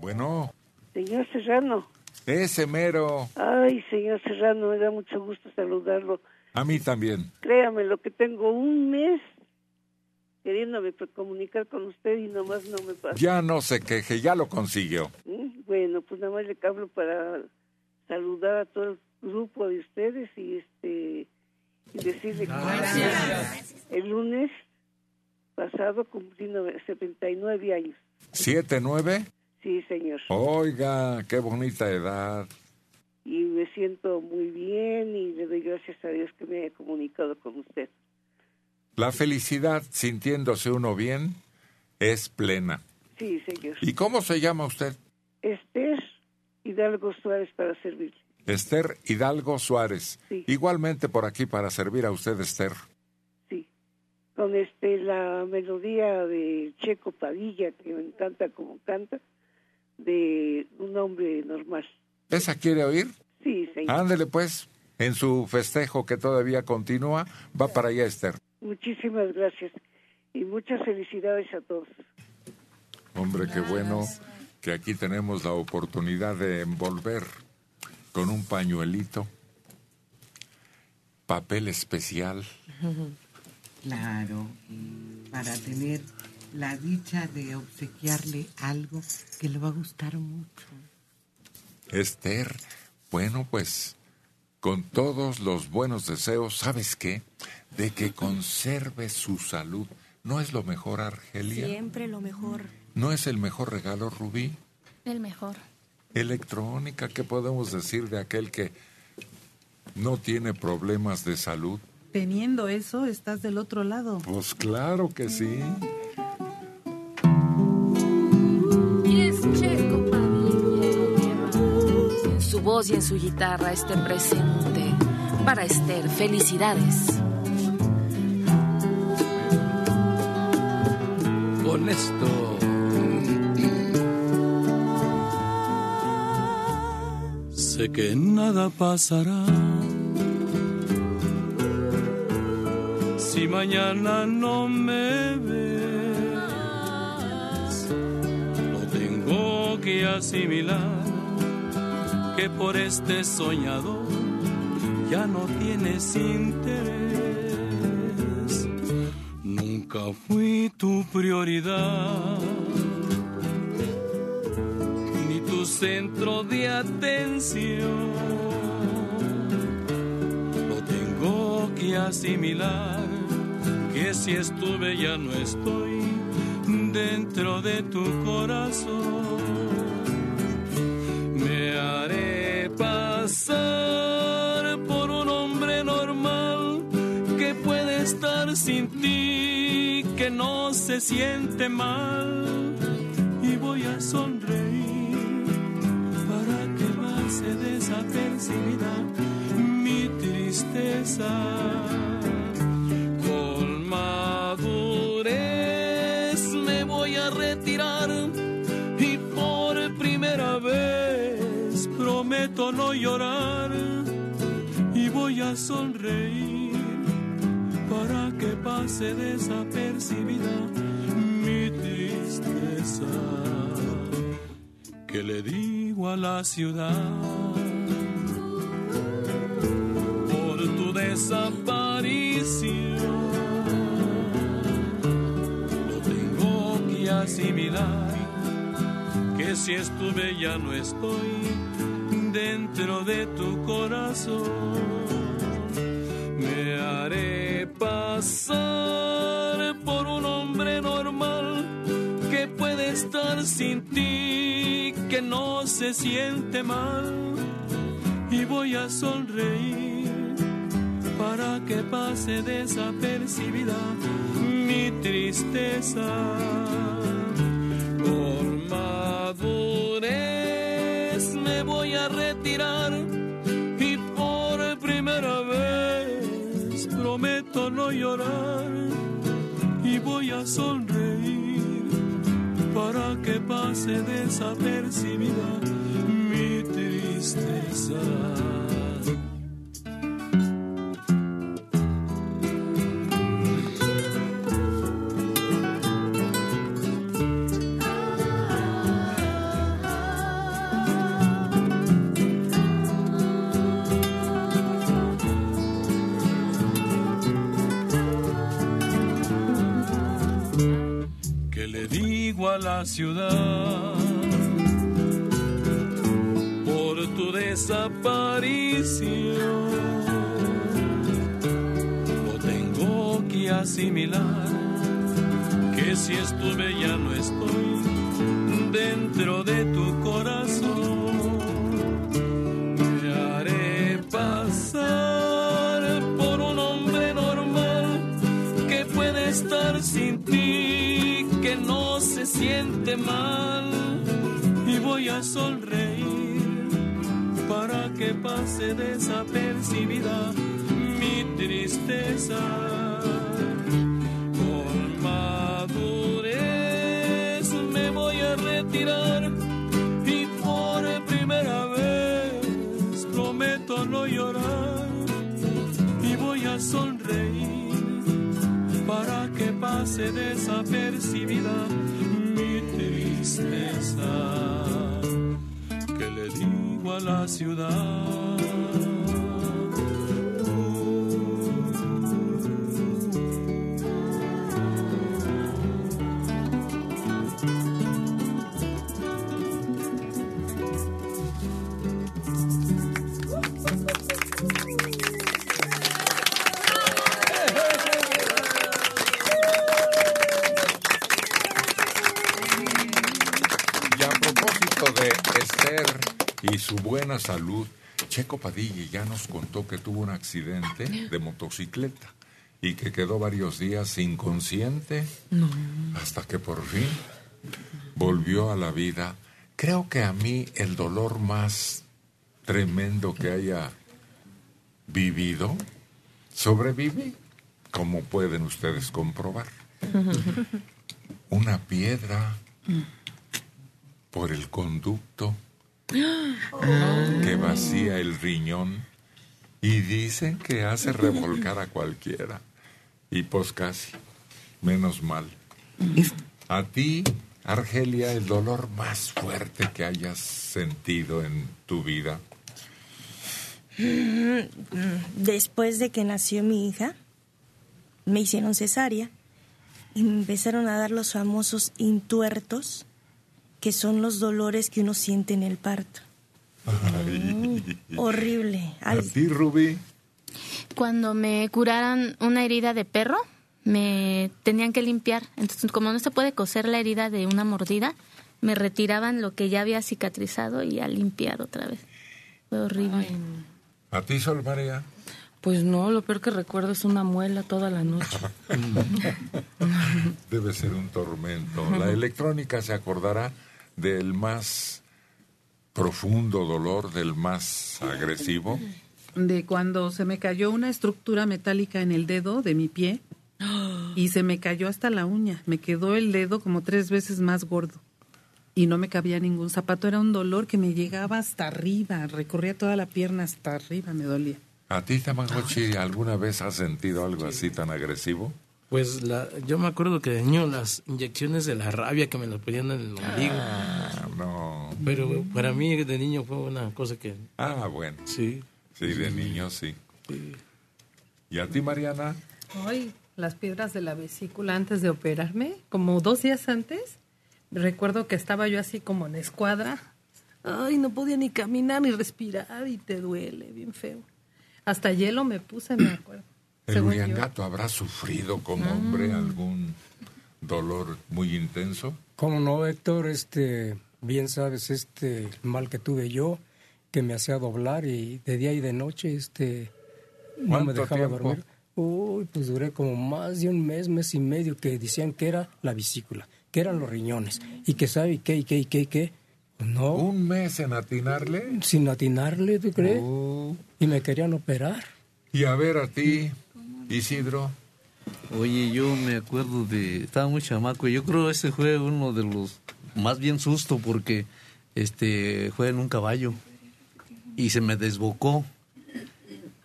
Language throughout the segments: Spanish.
Bueno. Señor Serrano. Ese mero. Ay, señor Serrano, me da mucho gusto saludarlo. A mí también. Créame, lo que tengo un mes queriéndome comunicar con usted y nomás no me pasa. Ya no se queje, ya lo consiguió. ¿Mm? Bueno, pues nada más le hablo para saludar a todo el grupo de ustedes y este y decirle que el lunes pasado cumplí 79 años. ¿Siete, nueve? Sí, señor. Oiga, qué bonita edad. Y me siento muy bien y le doy gracias a Dios que me haya comunicado con usted. La felicidad, sintiéndose uno bien, es plena. Sí, señor. ¿Y cómo se llama usted? Esther Hidalgo Suárez para servirle. Esther Hidalgo Suárez. Sí. Igualmente por aquí para servir a usted, Esther. Sí. Con este la melodía de Checo Padilla, que me encanta como canta, de un hombre normal. ¿Esa quiere oír? Sí, señor. Ándele pues, en su festejo que todavía continúa, va para allá, Esther. Muchísimas gracias y muchas felicidades a todos. Hombre, qué bueno que aquí tenemos la oportunidad de envolver con un pañuelito, papel especial. Claro, para tener la dicha de obsequiarle algo que le va a gustar mucho. Esther, bueno, pues con todos los buenos deseos, ¿sabes qué? De que conserve su salud. ¿No es lo mejor, Argelia? Siempre lo mejor. ¿No es el mejor regalo, Rubí? El mejor. Electrónica, ¿qué podemos decir de aquel que no tiene problemas de salud? Teniendo eso, estás del otro lado. Pues claro que sí. Su voz y en su guitarra esté presente. Para Esther, felicidades. Con esto. Sé que nada pasará. Si mañana no me ves, no tengo que asimilar que por este soñador ya no tienes interés. Nunca fui tu prioridad, ni tu centro de atención. No tengo que asimilar que si estuve ya no estoy dentro de tu corazón. No se siente mal. Y voy a sonreír para que pase desapercibida mi tristeza. Con madurez me voy a retirar y por primera vez prometo no llorar y voy a sonreír para que pase desapercibida mi tristeza. Que le digo a la ciudad por tu desaparición? No tengo que asimilar que si estuve ya no estoy dentro de tu corazón. Me haré pasar por un hombre normal que puede estar sin ti, que no se siente mal. Y voy a sonreír para que pase desapercibida mi tristeza. Por madurez me voy a retirar prometo no llorar y voy a sonreír para que pase desapercibida mi tristeza. La ciudad por tu desaparición. Lo tengo que asimilar que si estuve ya no estoy dentro de tu corazón. Me haré pasar por un hombre normal que puede estar sin ti, que no siente mal y voy a sonreír para que pase desapercibida mi tristeza. Con madurez me voy a retirar y por primera vez prometo no llorar y voy a sonreír para que pase desapercibida que le digo a la ciudad. Y su buena salud, Checo Padilla ya nos contó que tuvo un accidente de motocicleta y que quedó varios días inconsciente hasta que por fin volvió a la vida. Creo que a mí el dolor más tremendo que haya vivido, sobreviví, como pueden ustedes comprobar. Una piedra por el conducto que vacía el riñón y dicen que hace revolcar a cualquiera. Y pues casi, menos mal. A ti, Argelia, el dolor más fuerte que hayas sentido en tu vida. Después de que nació mi hija, me hicieron cesárea y me empezaron a dar los famosos intuertos, que son los dolores que uno siente en el parto. Ay. Horrible. ¿A ti, Rubí? Cuando me curaron una herida de perro, me tenían que limpiar. Entonces, como no se puede coser la herida de una mordida, me retiraban lo que ya había cicatrizado y a limpiar otra vez. Fue horrible. ¿A ti, Sol María? Pues no, lo peor que recuerdo es una muela toda la noche. Debe ser un tormento. La electrónica se acordará del más profundo dolor, del más agresivo. De cuando se me cayó una estructura metálica en el dedo de mi pie y se me cayó hasta la uña. Me quedó el dedo como tres veces más gordo y no me cabía ningún zapato. Era un dolor que me llegaba hasta arriba, recorría toda la pierna hasta arriba, me dolía. ¿A ti, Tamagotchi, alguna vez has sentido algo así tan agresivo? Pues la, yo me acuerdo que de niño las inyecciones de la rabia que me las ponían en el ombligo. Ah, no. Pero para mí de niño fue una cosa que... Ah, bueno. Sí. Sí, de niño sí. ¿Y a ti, Mariana? Ay, las piedras de la vesícula antes de operarme, como dos días antes, recuerdo que estaba yo así como en escuadra. Ay, no podía ni caminar ni respirar y te duele, bien feo. Hasta hielo me puse, me acuerdo. ¿El. Uriangato habrá sufrido como hombre algún dolor muy intenso? ¿Cómo no, Héctor? Este, bien sabes, este mal que tuve yo, que me hacía doblar y de día y de noche, este, no me ¿Cuánto dejaba tiempo? dormir. Uy, pues duré como más de un mes, mes y medio que decían que era la vesícula, que eran los riñones, y que sabe y qué, y qué, y qué, y qué. Pues no, ¿Un mes en atinarle? sin atinarle, ¿tú crees? Oh. Y me querían operar. Y a ver a ti, Isidro. Oye, yo me acuerdo de. Estaba muy chamaco. Yo creo ese fue uno de los. Más bien susto porque este fue en un caballo y se me desbocó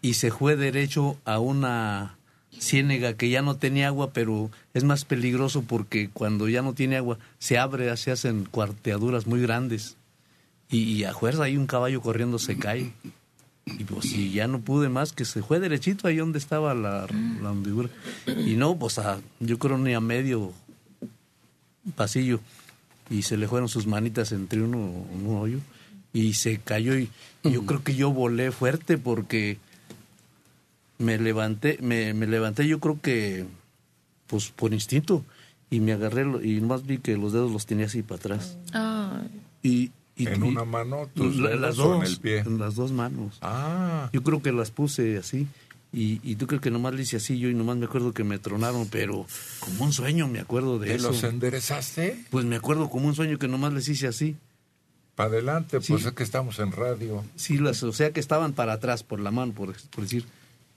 y se fue derecho a una ciénega que ya no tenía agua, pero es más peligroso porque cuando ya no tiene agua se abre, se hacen cuarteaduras muy grandes y, y a fuerza hay un caballo corriendo se cae. Y pues si ya no pude más, que se fue derechito ahí donde estaba la, la hundidura. Y no, pues a, yo creo ni a medio pasillo. y se le fueron sus manitas entre uno, un hoyo y se cayó y, y yo creo que yo volé fuerte porque me levanté, me, me levanté yo creo que pues por instinto y me agarré y nomás vi que los dedos los tenía así para atrás. Y, y- ¿En y- una mano, tus la- las o en dos, el pie? En las dos manos. Ah. Yo creo que las puse así. Y, y tú crees que nomás le hice así yo y nomás me acuerdo que me tronaron, pero como un sueño me acuerdo de ¿Te eso. los enderezaste? Pues me acuerdo como un sueño que nomás les hice así. Para adelante, pues Sí. es que estamos en radio. Sí, las, o sea que estaban para atrás por la mano, por, por decir,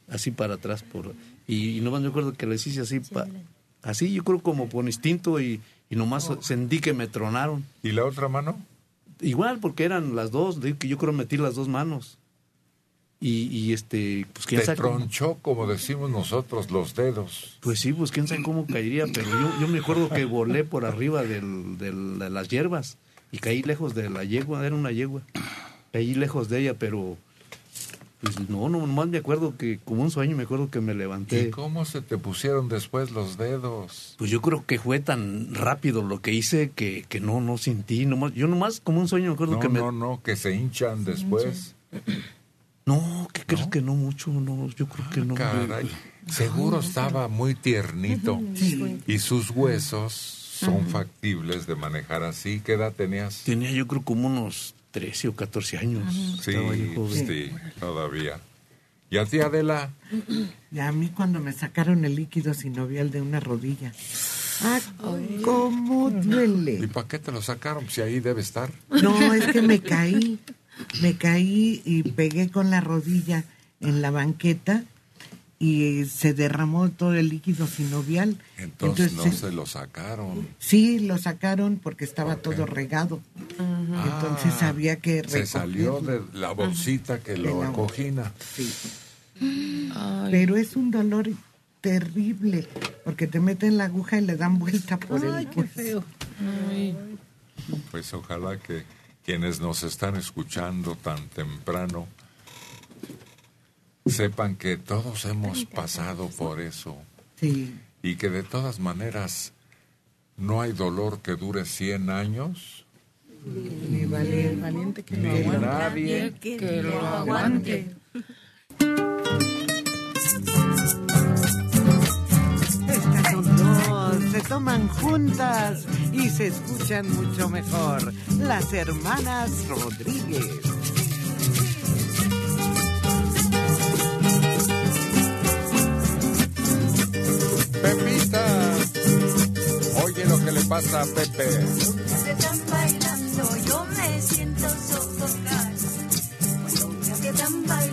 así para atrás. por Y, y nomás me acuerdo que les hice así, pa- así yo creo como por instinto y, y nomás sentí que me tronaron. ¿Y la otra mano? Igual, porque eran las dos, que yo creo metí las dos manos. Y, y este, pues quién Te sabe cómo- tronchó, como decimos nosotros, los dedos. Pues sí, pues quién sabe cómo caería, pero yo, yo me acuerdo que volé por arriba del, del- de las hierbas y caí lejos de la yegua, era una yegua. Caí lejos de ella, pero pues no, no, nomás me acuerdo que como un sueño me acuerdo que me ¿Y levanté. cómo se te pusieron después los dedos? Pues yo creo que fue tan rápido lo que hice que, que no, no sentí, nomás, yo nomás como un sueño me acuerdo No, que me... no, no, que se hinchan después. No, ¿qué crees que no mucho? No, yo creo que no. Caray, seguro estaba muy tiernito. Y sus huesos son factibles de manejar así. ¿Qué edad tenías? Tenía yo creo como unos 13 o 14 años. Sí, Estaba yo joven. sí, todavía. ¿Y a ti, Adela? Y a mí cuando me sacaron el líquido sinovial de una rodilla. Ah, cómo ¿Y duele. para qué te lo sacaron? Si ahí debe estar. No, es que me caí. Me caí y pegué con la rodilla en la banqueta y se derramó todo el líquido sinovial. Entonces, no se lo sacaron. Sí, lo sacaron porque estaba todo regado. Entonces Ah, había que Se salió de la bolsita que lo acogina. Sí. Pero es un dolor terrible porque te meten la aguja y le dan vuelta por el cuerpo. Pues ojalá que quienes nos están escuchando tan temprano sepan que todos hemos pasado por eso Sí. y que de todas maneras no hay dolor que dure 100 años. Ni valiente, valiente que Ni lo aguante. nadie que lo aguante. Estas son dos, se toman juntas y se escuchan mucho mejor. Las hermanas Rodríguez. Pasa Pepe. Se están bailando, yo me siento sofocada. Cuando me están bailando,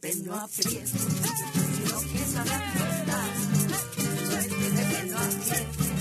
Pepe no apriete, sino que sabe apretar. No es que no apriete,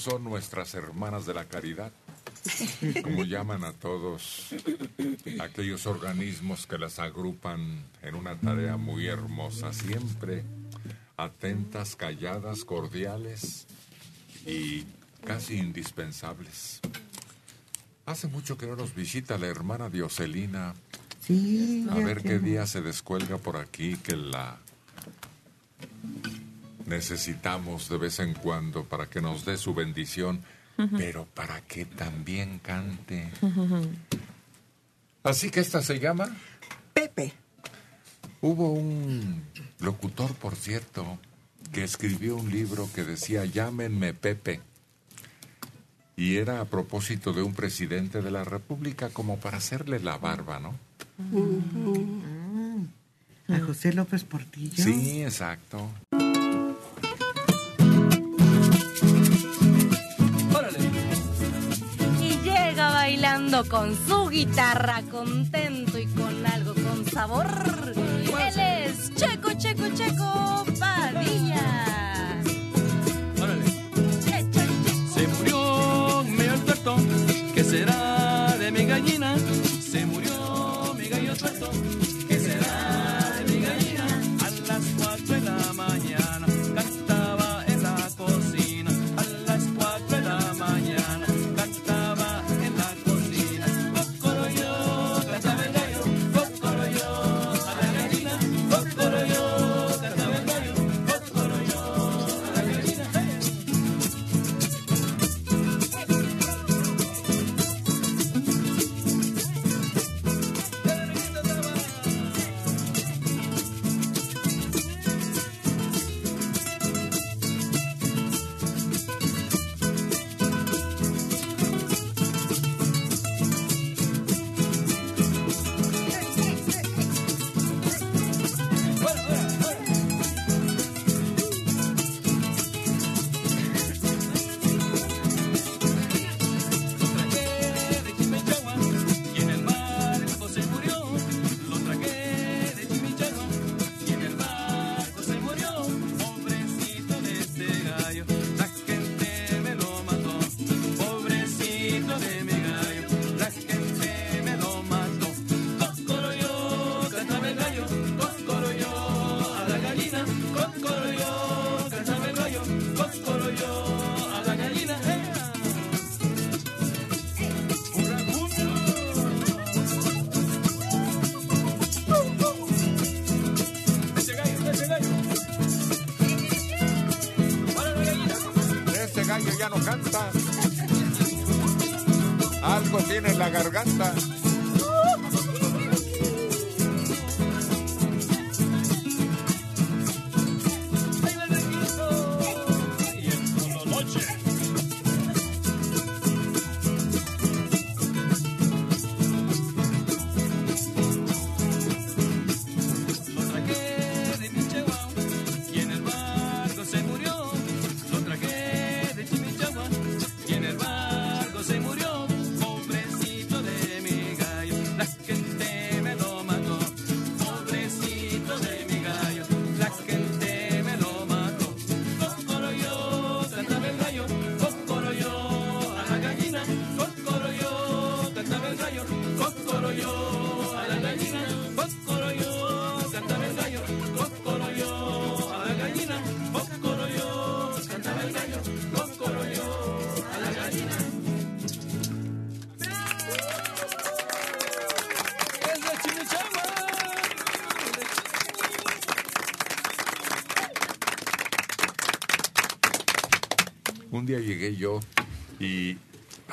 son nuestras hermanas de la caridad, como llaman a todos aquellos organismos que las agrupan en una tarea muy hermosa, siempre atentas, calladas, cordiales y casi indispensables. Hace mucho que no nos visita la hermana Dioselina. Sí, A ver qué día se descuelga por aquí que la necesitamos de vez en cuando para que nos dé su bendición, pero para que también cante. Así que esta se llama Pepe. Hubo un locutor, por cierto, que escribió un libro que decía Llámenme Pepe. Y era a propósito de un presidente de la República como para hacerle la barba, ¿no? A José López Portillo. Sí, exacto. Con su guitarra, contento y con algo con sabor. Él es Checo, Checo, Checo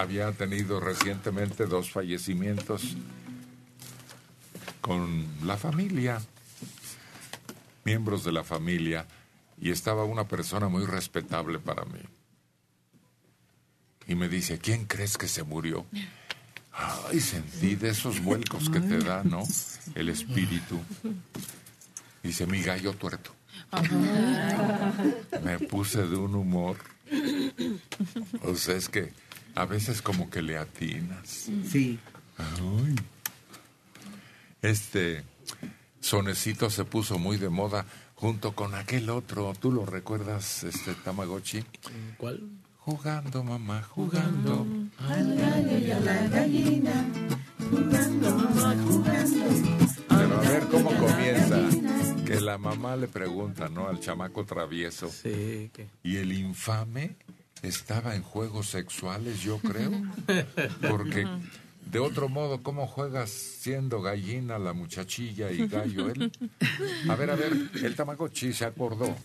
había tenido recientemente dos fallecimientos con la familia, miembros de la familia, y estaba una persona muy respetable para mí. Y me dice, ¿quién crees que se murió? Ay, sentí de esos vuelcos que te da, ¿no? El espíritu. Dice, mi gallo tuerto. Me puse de un humor. O sea, es que a veces como que le atinas. Sí. Ay. Este sonecito se puso muy de moda junto con aquel otro. ¿Tú lo recuerdas, este Tamagotchi? ¿Cuál? Jugando, mamá, jugando. Al gallo y a la gallina, jugando, mamá, jugando. Pero a ver cómo comienza. Que la mamá le pregunta, ¿no? Al chamaco travieso. Sí, que... Y el infame estaba en juegos sexuales, yo creo. Porque de otro modo, ¿cómo juegas siendo gallina la muchachilla y gallo él? A ver, a ver, el Tamagotchi se acordó.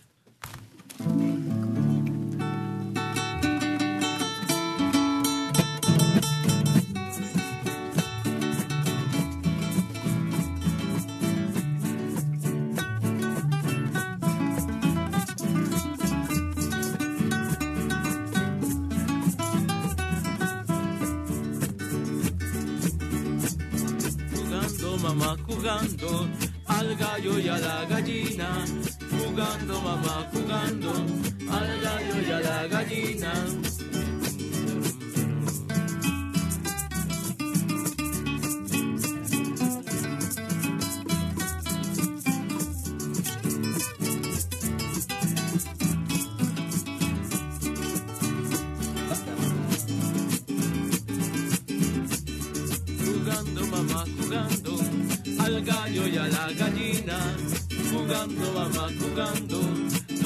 Jugando al gallo y a la gallina. Jugando mamá, jugando al gallo y a la gallina. Al gallo y a la gallina. Jugando mamá, jugando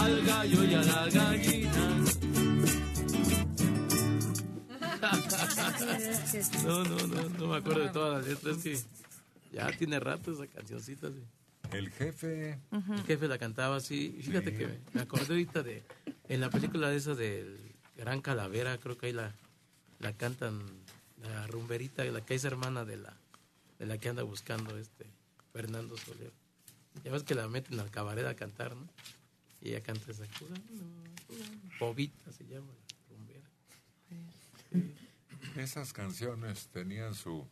al gallo y a la gallina. No, no, no, no me acuerdo de todas las letras. Es que ya tiene rato esa cancioncita. sí. El jefe. El jefe la cantaba así. Fíjate que me acordé ahorita de. En la película de esa del Gran Calavera, creo que ahí la, la cantan. La rumberita, la que es hermana de la, de la que anda buscando este Fernando Soler. Ya ves que la meten al cabaret a cantar, ¿no? Y ella canta esa jugando. Bobita se llama la rumbera. Esas canciones tenían su,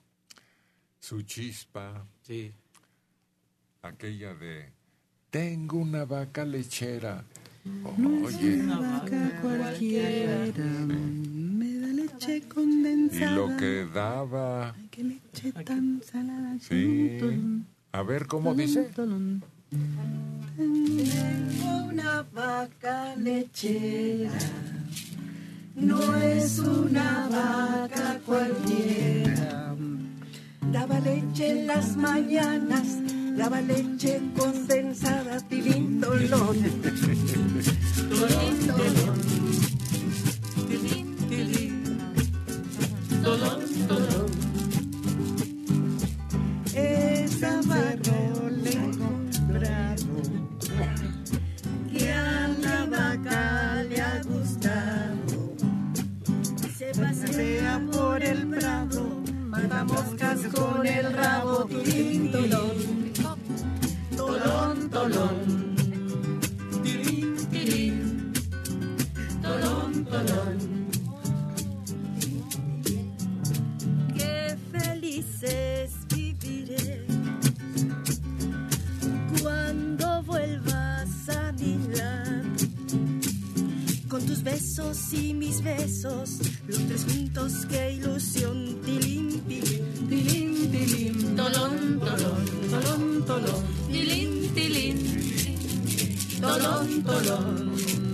su chispa. Sí. Aquella de Tengo una vaca lechera. No es Oye, una vaca cualquiera, me da leche y condensada. lo que daba. Qué leche tan salada. Sí. A ver cómo dice. Tengo una vaca lechera, no es una vaca cualquiera. Daba leche en las mañanas, daba leche condensada, tilín, tolón. Con el rabo, tilín, tolón, tolón, tolón, tilín, tilín, tolón, tolón. Qué felices viviré cuando vuelvas a mi. Con tus besos y mis besos, los tres juntos, qué ilusión. Tilín, tolón, tolón.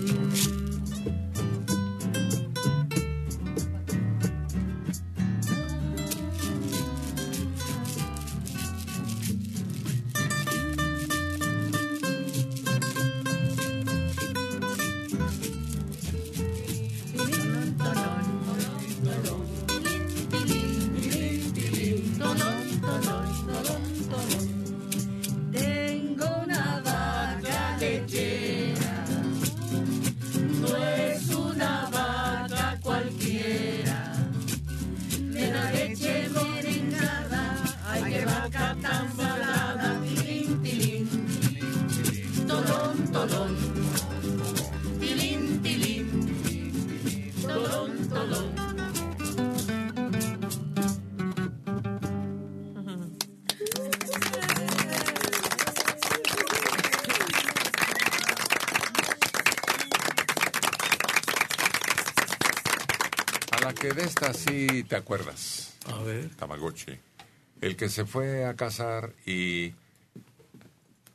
Acuerdas. A ver. Tamagotchi. El que se fue a casar y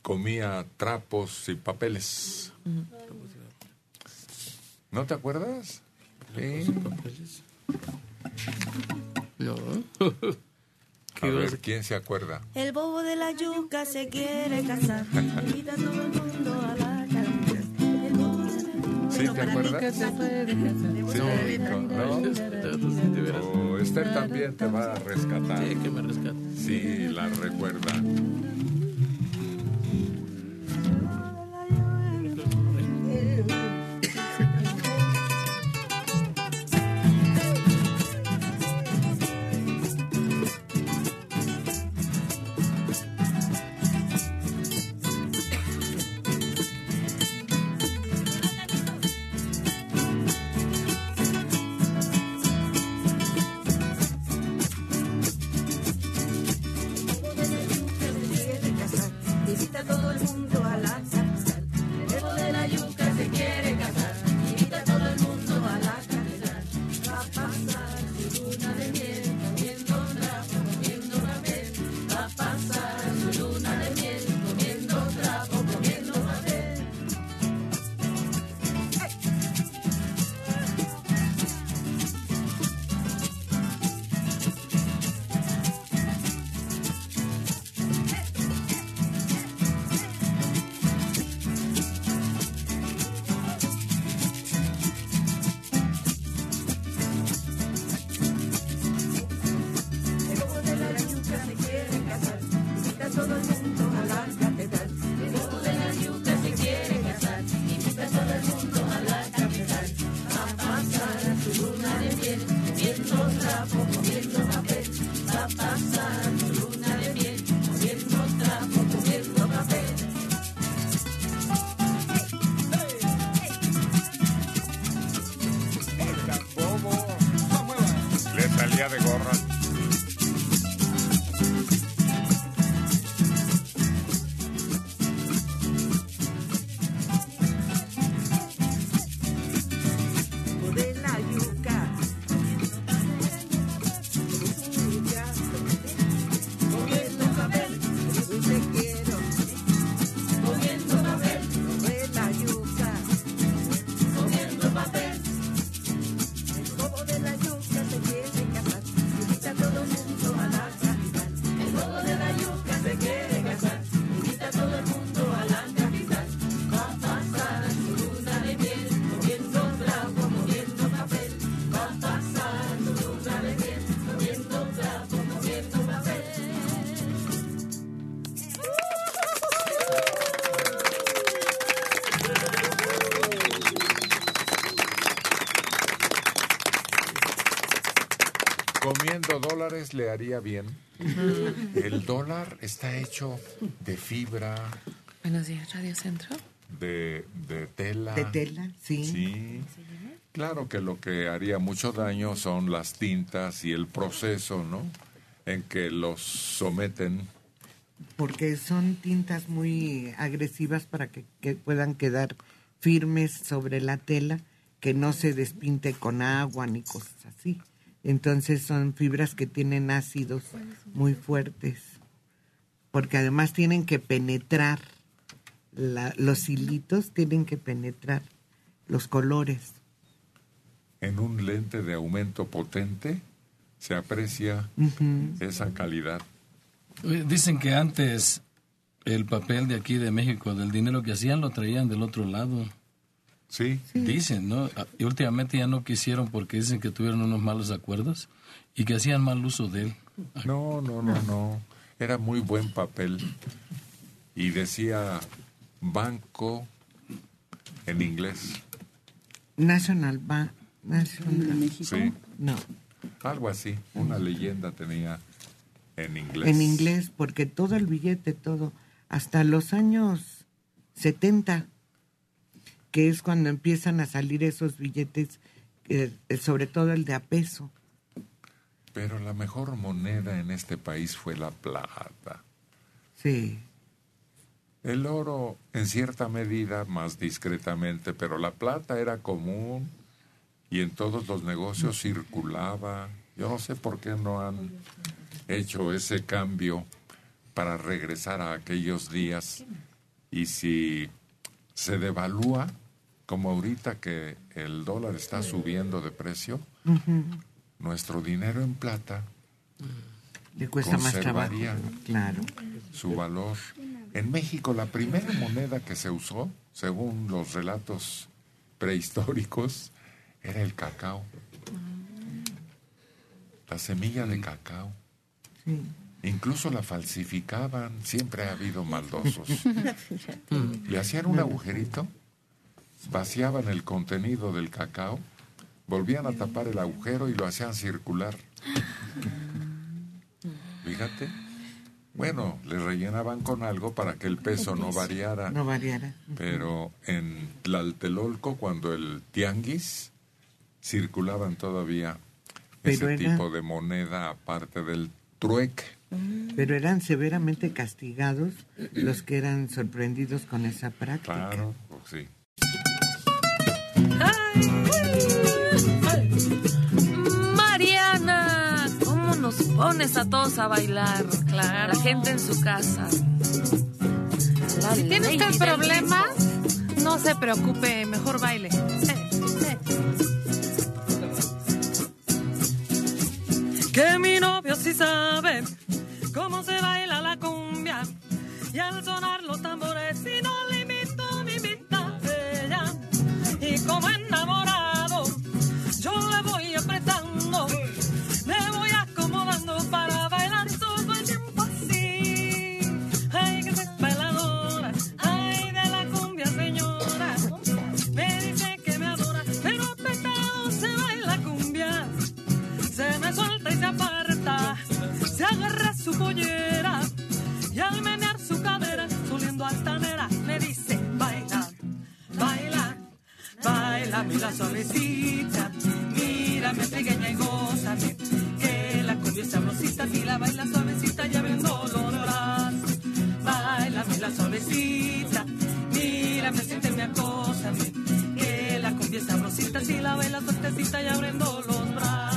comía trapos y papeles. ¿No te acuerdas? Sí. No. A ver, ¿quién se acuerda? El bobo de la yuca se quiere casar. Invita a todo el mundo a la. ¿Sí te acuerdas? Sí, ¿no? O Esther también te va a rescatar. Sí, que me rescate. Sí, la recuerda. Dólares le haría bien. El dólar está hecho de fibra, Buenos días, Radio Centro. de, de tela. De tela, sí. Sí. Claro que lo que haría mucho daño son las tintas y el proceso, ¿no? En que los someten. Porque son tintas muy agresivas para que, que puedan quedar firmes sobre la tela, que no se despinte con agua ni cosas así. Entonces son fibras que tienen ácidos muy fuertes, porque además tienen que penetrar, la- los hilitos tienen que penetrar los colores. En un lente de aumento potente se aprecia esa calidad. Dicen que antes el papel de aquí de México, del dinero que hacían, lo traían del otro lado. Sí. Dicen, ¿no? Ah, Y últimamente ya no quisieron porque dicen que tuvieron unos malos acuerdos y que hacían mal uso de él. No, no, no, no. Era muy buen papel. Y decía banco en inglés. National Bank. National Sí. No. Algo así. Una leyenda tenía En inglés. en inglés, porque todo el billete, todo, hasta los años 70, que es cuando empiezan a salir esos billetes, eh, eh, sobre todo el de a peso. Pero la mejor moneda en este país fue la plata. Sí. El oro, en cierta medida, más discretamente, pero la plata era común y en todos los negocios circulaba. Yo no sé por qué no han hecho ese cambio para regresar a aquellos días. Y si se devalúa, como ahorita que el dólar está subiendo de precio, nuestro dinero en plata Le cuesta más trabajo. conservaría Claro. su valor. En México, la primera moneda que se usó, según los relatos prehistóricos, era el cacao. La semilla de cacao. Sí. Incluso la falsificaban, siempre ha habido maldosos. Le hacían un agujerito, vaciaban el contenido del cacao, volvían a tapar el agujero y lo hacían circular. Fíjate. Bueno, le rellenaban con algo para que el peso no variara. No variara. Pero en Tlaltelolco, cuando el tianguis, circulaban todavía Pero ese era- tipo de moneda aparte del trueque. Pero eran severamente castigados los que eran sorprendidos con esa práctica. Claro, pues sí. Mariana, ¿cómo nos pones a todos a bailar? Claro. La gente en su casa. La Si tiene usted problemas, no se preocupe, mejor baile. Eh, eh. que mi novio sí sabe cómo se baila la cumbia. Y al sonar los tambores si no me invita a ella. Y como mira suavecita, mírame pequeña y gózame, que la cumbia es sabrosita, si la baila suavecita y abriendo los brazos, baila, la suavecita, mírame, siénteme, acósame, que la cumbia es sabrosita, si la baila suavecita y abriendo los brazos.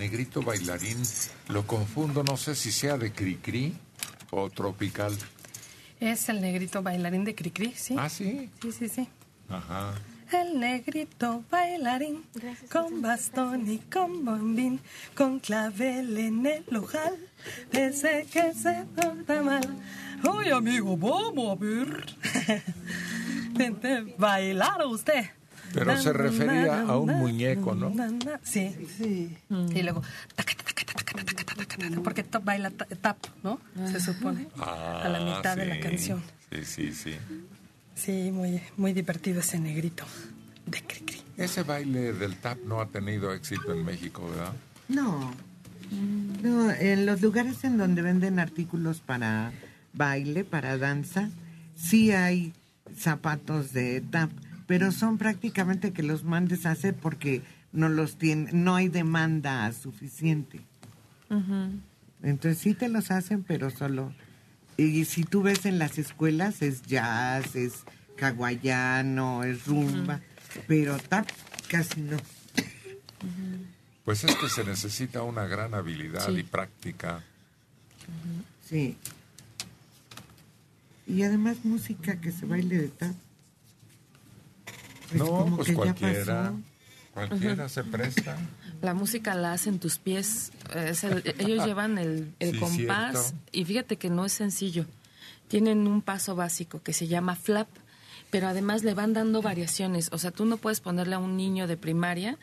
Negrito bailarín? Lo confundo, no sé si sea de Cricri o tropical. Es el negrito bailarín de Cricri, ¿sí? Ah, sí. Sí, sí, sí. Ajá. El negrito bailarín, con bastón y con bombín, con clavel en el ojal, ese que se porta mal. Ay, amigo, vamos a ver. Vente, bailar usted. Pero se refería a un muñeco, ¿no? Sí. sí. Mm. Y luego, porque top baila tap, ¿no? Se supone. Ah, a la mitad de la canción. Sí, sí, sí. Sí, muy, muy divertido ese negrito de cri, cri. Ese baile del tap no ha tenido éxito en México, ¿verdad? No. No, en los lugares en donde venden artículos para baile, para danza, sí hay zapatos de tap pero son prácticamente que los mandes a hacer porque no los tiene, no hay demanda suficiente. Entonces sí te los hacen, pero solo. Y si tú ves en las escuelas es jazz, es hawaiano, es rumba, pero tap casi no. Pues es que se necesita una gran habilidad Sí. y práctica. Sí. Y además música que se baile de tap. Pues no, como pues cualquiera. Cualquiera se presta. La música la hacen tus pies. es el- ellos llevan el, el Sí, compás cierto. y fíjate que no es sencillo. Tienen un paso básico que se llama flap, pero además le van dando variaciones. O sea, tú no puedes ponerle a un niño de primaria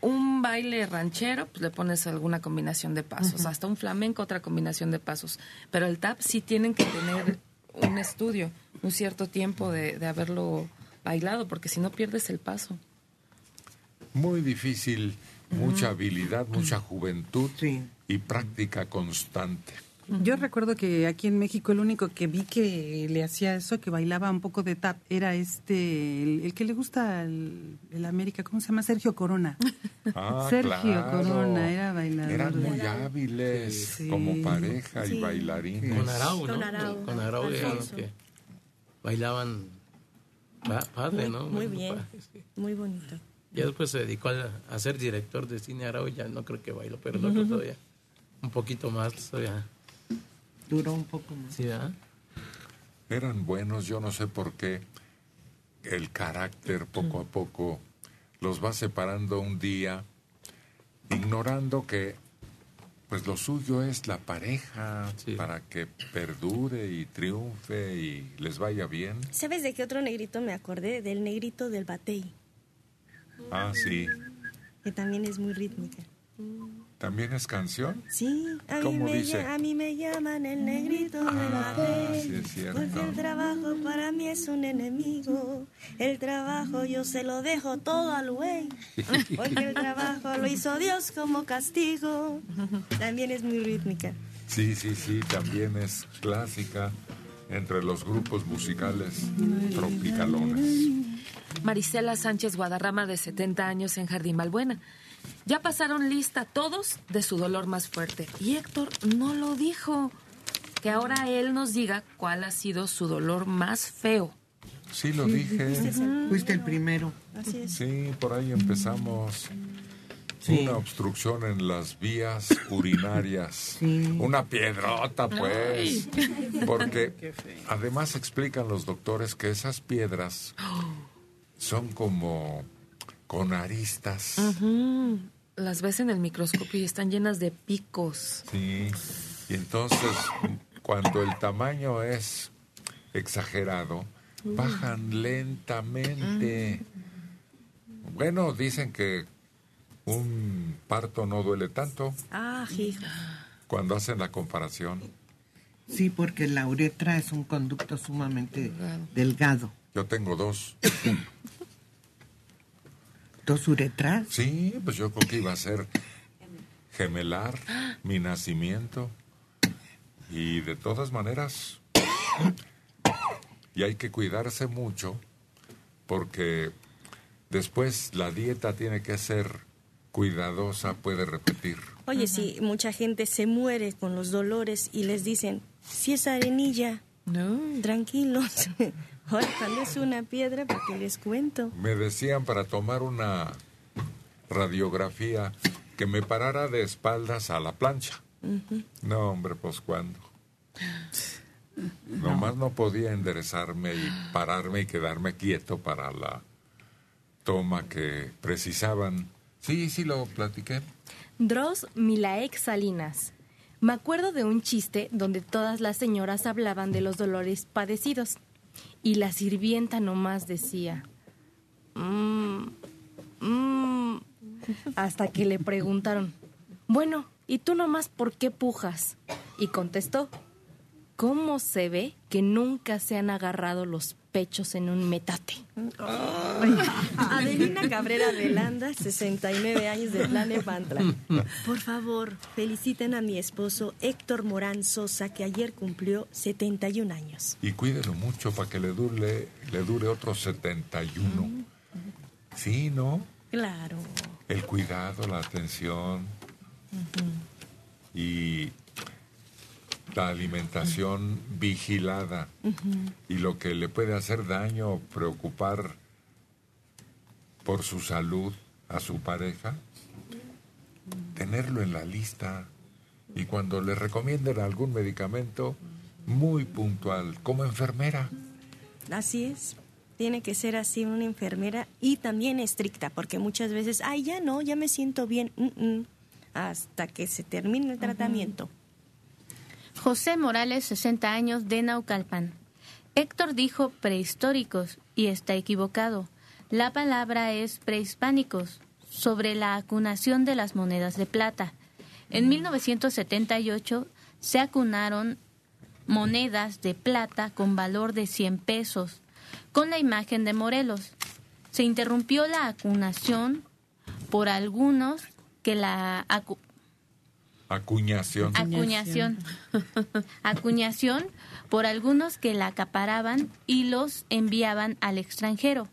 un baile ranchero, pues le pones alguna combinación de pasos. Hasta un flamenco, otra combinación de pasos. Pero el tap sí tienen que tener un estudio, un cierto tiempo de, de haberlo bailado, porque si no pierdes el paso. Muy difícil, mucha habilidad, mucha juventud y práctica constante. Yo recuerdo que aquí en México el único que vi que le hacía eso, que bailaba un poco de tap, era este, el, el que le gusta el, el América, ¿cómo se llama? Sergio Corona. Ah, Sergio claro. Corona era bailador. Eran muy hábiles Sí. como pareja Sí. y bailarines. Con Arau, ¿no? Con Arau. Con Arau que bailaban pa- padre, Muy, ¿no? muy bien, padre, sí. muy bonito. Ya después se dedicó a, a ser director de cine Arau, ya no creo que bailó, pero el otro todavía un poquito más todavía. Duró un poco más. Sí, ¿verdad? Eran buenos, yo no sé por qué el carácter poco a poco los va separando un día, ignorando que pues lo suyo es la pareja para que perdure y triunfe y les vaya bien. ¿Sabes de qué otro negrito me acordé? Del negrito del batey, Ah, sí. que también es muy rítmica. ¿También es canción? Sí, a mí, ¿Cómo me, dice? a mí me llaman el negrito Ah, batey. sí es cierto. Porque el trabajo para mí es un enemigo. El trabajo yo se lo dejo todo al güey. Porque el trabajo lo hizo Dios como castigo. También es muy rítmica. Sí, sí, sí, también es clásica entre los grupos musicales tropicalones. Marisela Sánchez Guadarrama, de 70 años, en Jardín Balbuena. Ya pasaron lista todos de su dolor más fuerte. Y Héctor no lo dijo. Que ahora él nos diga cuál ha sido su dolor más feo. Sí, lo dije. Fuiste el primero. Así es. Sí, por ahí empezamos. Sí. Una obstrucción en las vías urinarias. Una piedrota, pues. Porque además explican los doctores que esas piedras son como con aristas. Las ves en el microscopio y están llenas de picos. Sí. Y entonces, cuando el tamaño es exagerado, bajan lentamente. Bueno, dicen que un parto no duele tanto Ah, cuando hacen la comparación. Sí, porque la uretra es un conducto sumamente delgado. Yo tengo dos. ¿Dos uretras? Sí, pues yo creo que iba a ser gemelar mi nacimiento. Y de todas maneras, y hay que cuidarse mucho porque después la dieta tiene que ser cuidadosa, puede repetir. Oye, si mucha gente se muere con los dolores y les dicen, si es arenilla, no, tranquilos. Es una piedra, porque les cuento. Me decían para tomar una radiografía que me parara de espaldas a la plancha. No, hombre, pues cuándo. Nomás no podía enderezarme y pararme y quedarme quieto para la toma que precisaban. Sí, sí lo platiqué. Dross Milaek Salinas. Me acuerdo de un chiste donde todas las señoras hablaban de los dolores padecidos. Y la sirvienta nomás decía, "Mm, mm", hasta que le preguntaron, bueno, ¿y tú nomás por qué pujas? Y contestó, ¿cómo se ve que nunca se han agarrado los pechos en un metate? Adelina Cabrera de Landa, 69 años de Tlalnepantla. Por favor, feliciten a mi esposo Héctor Morán Sosa, que ayer cumplió 71 años. Y cuídelo mucho para que le dure, le dure otros 71. Sí, ¿no? Claro. El cuidado, la atención y la alimentación vigilada y lo que le puede hacer daño, preocupar por su salud a su pareja, tenerlo en la lista y cuando le recomienden algún medicamento, muy puntual, como enfermera. Así es. Tiene que ser así una enfermera y también estricta, porque muchas veces, ay, ya no, ya me siento bien, mm, mm", hasta que se termine el tratamiento. José Morales, 60 años, de Naucalpan. Héctor dijo prehistóricos y está equivocado. La palabra es prehispánicos, sobre la acunación de las monedas de plata. En 1978 se acunaron monedas de plata con valor de 100 pesos, con la imagen de Morelos. Se interrumpió la acunación por algunos que la Acuñación. acuñación acuñación por algunos que la acaparaban y los enviaban al extranjero.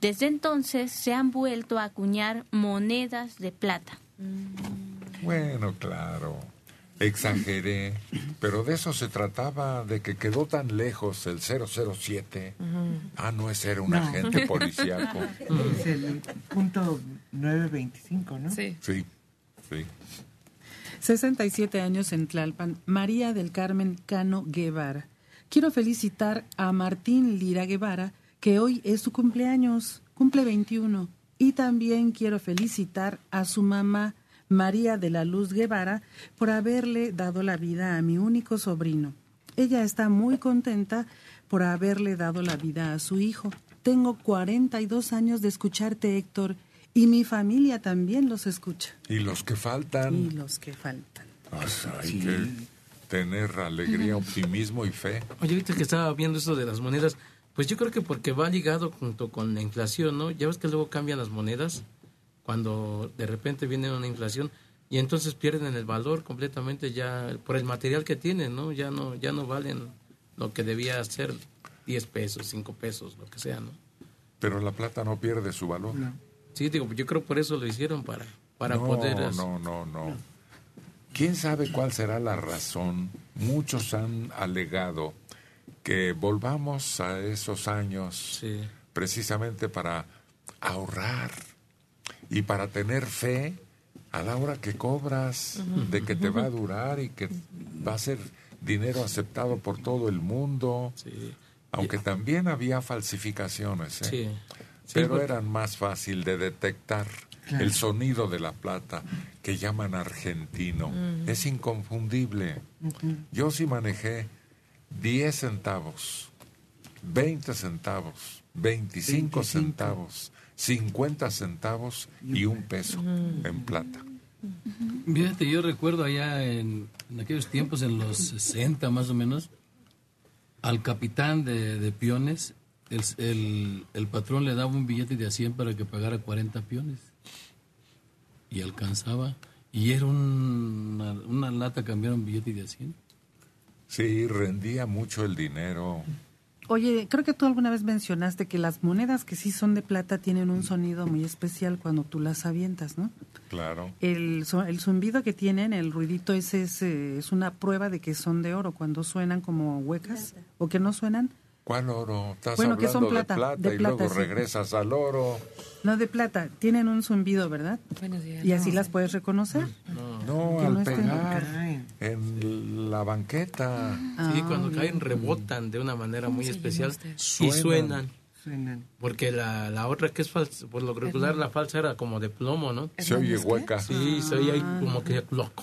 Desde entonces se han vuelto a acuñar monedas de plata. Bueno, claro. Exageré, pero de eso se trataba, de que quedó tan lejos el 007. Ah, no es era un No. agente policíaco. Es el punto 925, ¿no? Sí. Sí, sí. 67 años en Tlalpan, María del Carmen Cano Guevara. Quiero felicitar a Martín Lira Guevara, que hoy es su cumpleaños, cumple 21. Y también quiero felicitar a su mamá, María de la Luz Guevara, por haberle dado la vida a mi único sobrino. Ella está muy contenta por haberle dado la vida a su hijo. Tengo 42 años de escucharte, Héctor, y mi familia también los escucha. Y los que faltan, Y los que faltan. pues, hay que tener alegría, optimismo y fe. Oye, ahorita que estaba viendo eso de las monedas, pues yo creo que porque va ligado junto con la inflación, ¿no? Ya ves que luego cambian las monedas cuando de repente viene una inflación y entonces pierden el valor completamente ya por el material que tienen, ¿no? Ya no ya no valen lo que debía ser 10 pesos, 5 pesos, lo que sea, ¿no? Pero la plata no pierde su valor. Sí, digo, yo creo por eso lo hicieron para para no, poder No, no, no. ¿Quién sabe cuál será la razón? Muchos han alegado que volvamos a esos años precisamente para ahorrar y para tener fe a la hora que cobras de que te va a durar y que va a ser dinero aceptado por todo el mundo. Aunque también había falsificaciones, ¿eh? Sí. Sí, pero porque- eran más fácil de detectar. Claro. El sonido de la plata que llaman argentino es inconfundible. Yo sí manejé 10 centavos, 20 centavos, 25 centavos, 50 centavos y un peso en plata. Fíjate, yo recuerdo allá en, en aquellos tiempos, en los 60 más o menos, al capitán de, de peones, el, el- el patrón le daba un billete de a 100 para que pagara 40 peones. Y alcanzaba. Y era una, una lata cambiar un billete de a 100. Sí, rendía mucho el dinero. Oye, creo que tú alguna vez mencionaste que las monedas que sí son de plata tienen un sonido muy especial cuando tú las avientas, ¿no? Claro. El, el zumbido que tienen, el ruidito ese es, eh, es una prueba de que son de oro, cuando suenan como huecas o que no suenan. ¿Cuál oro? Estás Bueno, que hablando son plata, de plata de y plata, luego sí. regresas al oro. No de plata, tienen un zumbido, ¿verdad? Buenos días. Y así las puedes reconocer. No, Que al no pegar en la banqueta. Sí, cuando Ah, caen rebotan de una manera muy especial llama y suenan. Suenan. Porque la, la otra que es falsa, por lo regular la falsa era como de plomo, ¿no? Se oye hueca. Sí, se oye ahí Ah. como que loco.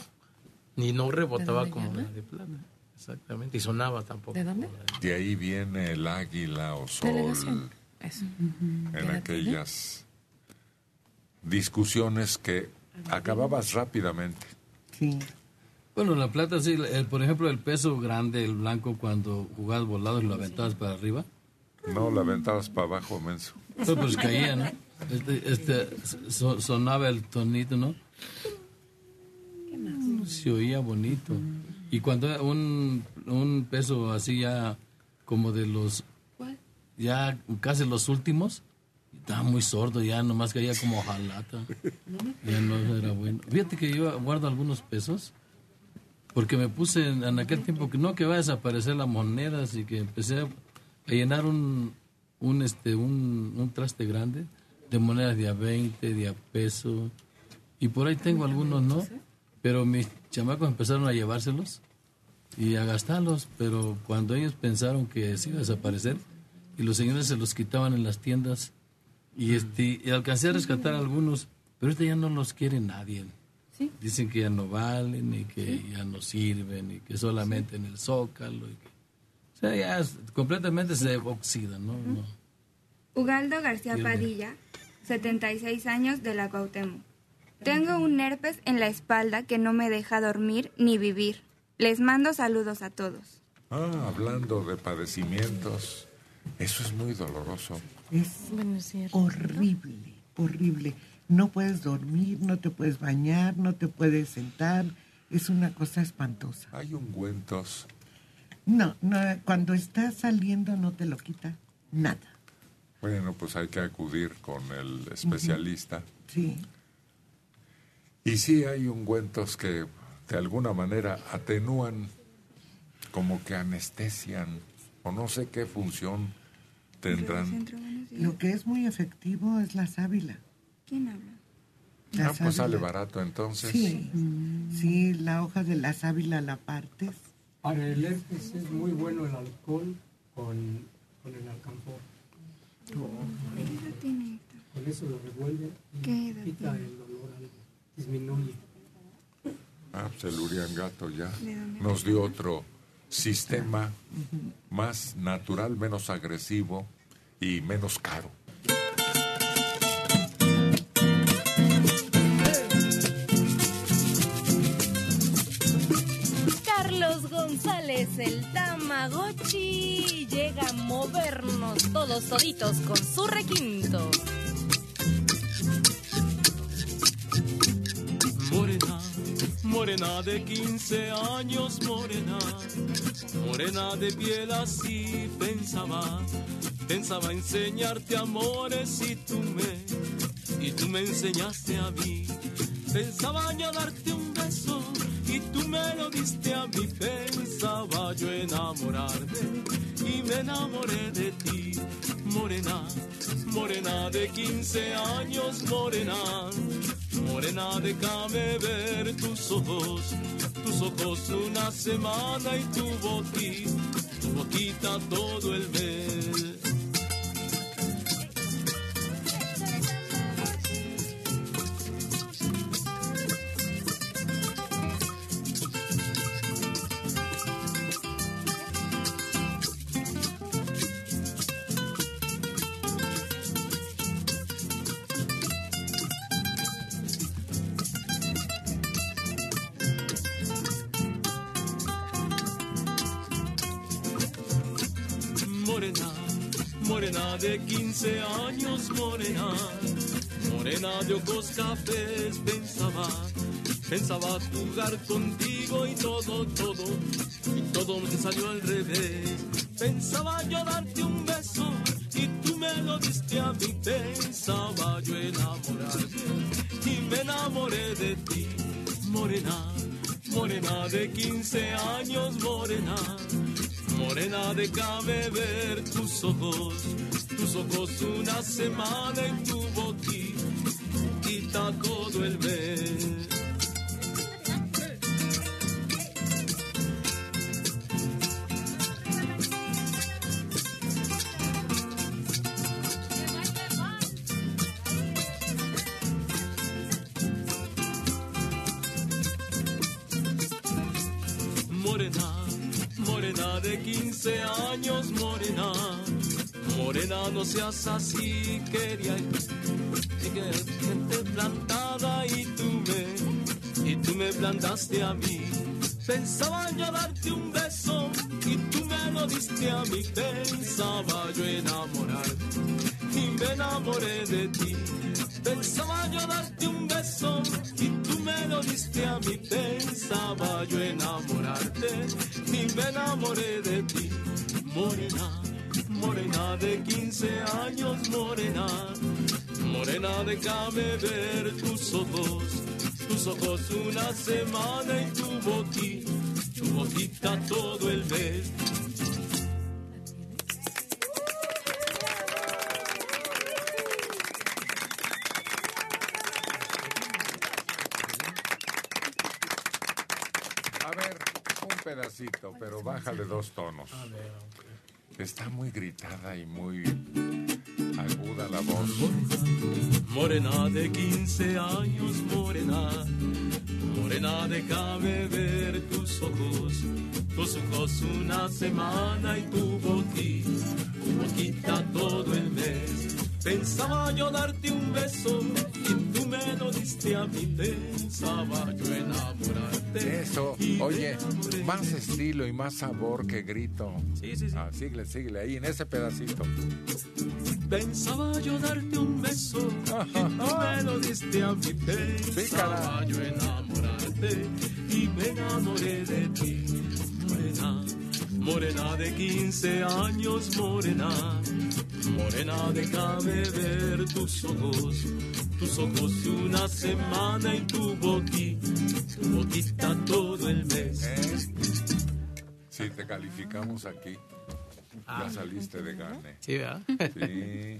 Ni no rebotaba como la de plata. Exactamente, y sonaba tampoco. ¿De dónde? De ahí viene el águila o sol Delegación. Eso. en aquellas discusiones que acababas rápidamente. Sí. Bueno, la plata sí, el- por ejemplo, el peso grande, el blanco, cuando jugabas volado y lo aventabas para arriba, No, la aventabas para abajo, menso. pues, pues caía, ¿no? Este, este, so- sonaba el tonito, ¿no? Se oía bonito. Y cuando un, un peso así ya como de los, ya casi los últimos, estaba muy sordo, ya nomás caía como jalata. Ya no era bueno. Fíjate que yo guardo algunos pesos porque me puse en, en aquel tiempo que no que va a desaparecer las monedas y que empecé a, a llenar un, un, este, un, un traste grande de monedas de a 20, de a peso. Y por ahí tengo algunos, ¿no? Pero mis chamacos empezaron a llevárselos y a gastarlos, pero cuando ellos pensaron que se iba a desaparecer y los señores se los quitaban en las tiendas y, este, y alcancé a rescatar algunos, pero ahorita ya no los quiere nadie. Dicen que ya no valen y que ya no sirven y que solamente en el zócalo. y que- o sea, ya es- completamente se oxidan, ¿no? No. Ugaldo García. Padilla, 76 años de la Cuauhtémoc. Tengo un herpes en la espalda que no me deja dormir ni vivir. Les mando saludos a todos. Ah, hablando de padecimientos, eso es muy doloroso. Es horrible, horrible. No puedes dormir, no te puedes bañar, no te puedes sentar. Es una cosa espantosa. Hay ungüentos. No, no, cuando estás saliendo no te lo quita nada. Bueno, pues hay que acudir con el especialista. Sí. Y sí hay ungüentos que de alguna manera atenúan, como que anestesian, o no sé qué función tendrán. Lo que es muy efectivo es la sábila. ¿Quién habla? La Ah, pues sale sábila. barato entonces. Sí, sí, la hoja de la sábila la partes. Para el herpes es muy bueno el alcohol con, con el alcanfor. ¿Qué edad tiene? Con eso lo revuelve ¿Qué y quita tiene? el dolor algo, disminuye. Ah, pues el Uriangato ya nos dio otro sistema más natural, menos agresivo y menos caro. Carlos González, el Tamagotchi, llega a movernos todos toditos con su requinto. Morena de 15 años, morena, morena de piel así pensaba, pensaba enseñarte amores y tú me, y tú me enseñaste a mí, pensaba yo darte un beso y tú me lo diste a mí, pensaba yo enamorarme y me enamoré de ti, morena, morena de 15 años, morena. Morena, déjame ver tus ojos, tus ojos una semana y tu boquita, tu boquita todo el mes. De 15 años, morena, morena de ojos cafés, pensaba, pensaba jugar contigo y todo, todo, y todo me salió al revés. Pensaba yo darte un beso y tú me lo diste a mí, pensaba yo enamorarme y me enamoré de ti, morena, morena de 15 años, morena. Morena, déjame ver tus ojos, tus ojos una semana en tu boquita, boquita todo el mes. Morena, morena de 15 años, morena. Morena, no seas así, quería que gente plantada y tú me, y tú me plantaste a mí. Pensaba yo darte un beso y tú me lo diste a mí. Pensaba yo enamorarte y me enamoré de ti. Pensaba yo darte un beso y tú me lo diste a mí. Pensaba de 15 años, morena. Morena, déjame ver tus ojos, tus ojos una semana y tu boquita, tu boquita todo el mes. A ver, un pedacito, pero bájale dos tonos. Está muy gritada y muy aguda la voz. Morena de 15 años, morena. Morena, déjame ver tus ojos, tus ojos una semana y tu boquita, tu boquita todo el mes. Pensaba yo darte un beso y tú me lo diste a mí. Pensaba yo enamorarte. Eso, oye, más estilo y más sabor que grito. Sí, sí, sí. Ah, síguele, síguele ahí, en ese pedacito. Pensaba yo darte un beso y tú me lo diste a mí. Pensaba yo enamorarte y me enamoré de ti. Morena, morena de 15 años, morena. Morena, déjame ver tus ojos, tus ojos una semana y tu boquita, tu boquita todo el mes. Si te calificamos aquí, ya saliste de gane. Sí, ¿verdad? Sí,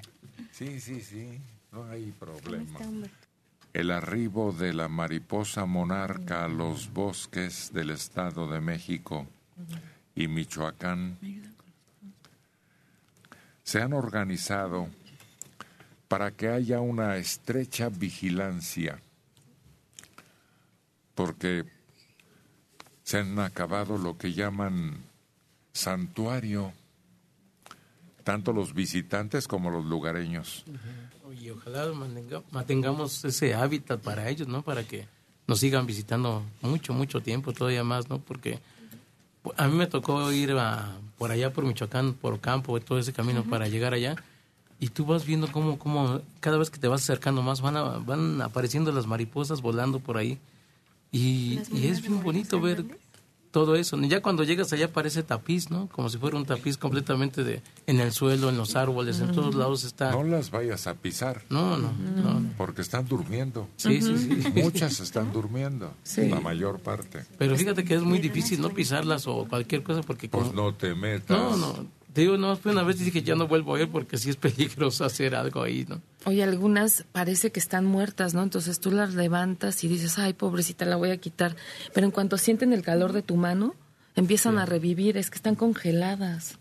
sí, sí, sí, no hay problema. El arribo de la mariposa monarca a los bosques del Estado de México y Michoacán se han organizado para que haya una estrecha vigilancia, porque se han acabado lo que llaman santuario, tanto los visitantes como los lugareños. Oye, ojalá mantenga- mantengamos ese hábitat para ellos, ¿no? Para que nos sigan visitando mucho, mucho tiempo, todavía más, ¿no? Porque a mí me tocó ir a, por allá por Michoacán, por campo, todo ese camino para llegar allá. Y tú vas viendo cómo, cómo cada vez que te vas acercando más van, a- van apareciendo las mariposas volando por ahí. Y, y es bien bonito ver todo eso. Ya cuando llegas allá parece tapiz, ¿no? Como si fuera un tapiz completamente de en el suelo, en los árboles, en todos lados está. No las vayas a pisar. No, no, no. Porque están durmiendo. Sí, sí, sí. Muchas están durmiendo. Sí. La mayor parte. Pero fíjate que es muy difícil no pisarlas o cualquier cosa porque Pues como- no te metas. no, no. Te digo, no, fue una vez y dije ya no vuelvo a ir porque sí es peligroso hacer algo ahí, ¿no? Oye, algunas parece que están muertas, ¿no? Entonces tú las levantas y dices, ay, pobrecita, la voy a quitar. Pero en cuanto sienten el calor de tu mano, empiezan a revivir, es que están congeladas.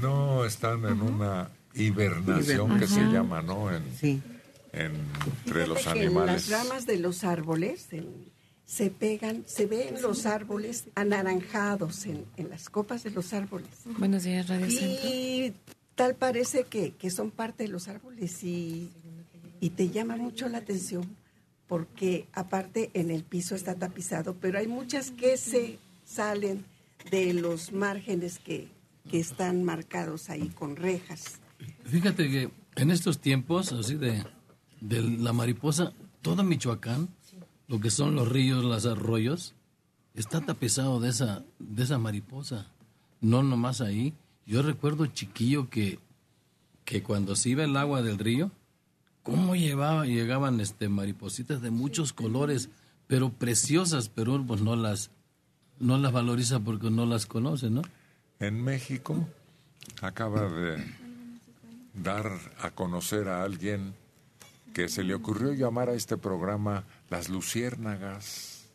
No, están en una hibernación que se llama, ¿no? En, Sí. en- entre los animales. las ramas de los árboles en- se pegan, se ven los árboles anaranjados en, en las copas de los árboles. Buenos días, Radio Centro. Y tal parece que, que son parte de los árboles y, y te llama mucho la atención porque aparte en el piso está tapizado, pero hay muchas que se salen de los márgenes que, que están marcados ahí con rejas. Fíjate que en estos tiempos, así de, de la mariposa, todo Michoacán, lo que son los ríos, los arroyos, está tapizado de esa, de esa mariposa. No nomás ahí. Yo recuerdo chiquillo que, que cuando se iba el agua del río, cómo llevaba, llegaban este maripositas de muchos colores, pero preciosas, pero pues no las, no las valoriza porque no las conoce, ¿no? En México acaba de dar a conocer a alguien que se le ocurrió llamar a este programa Las Luciérnagas.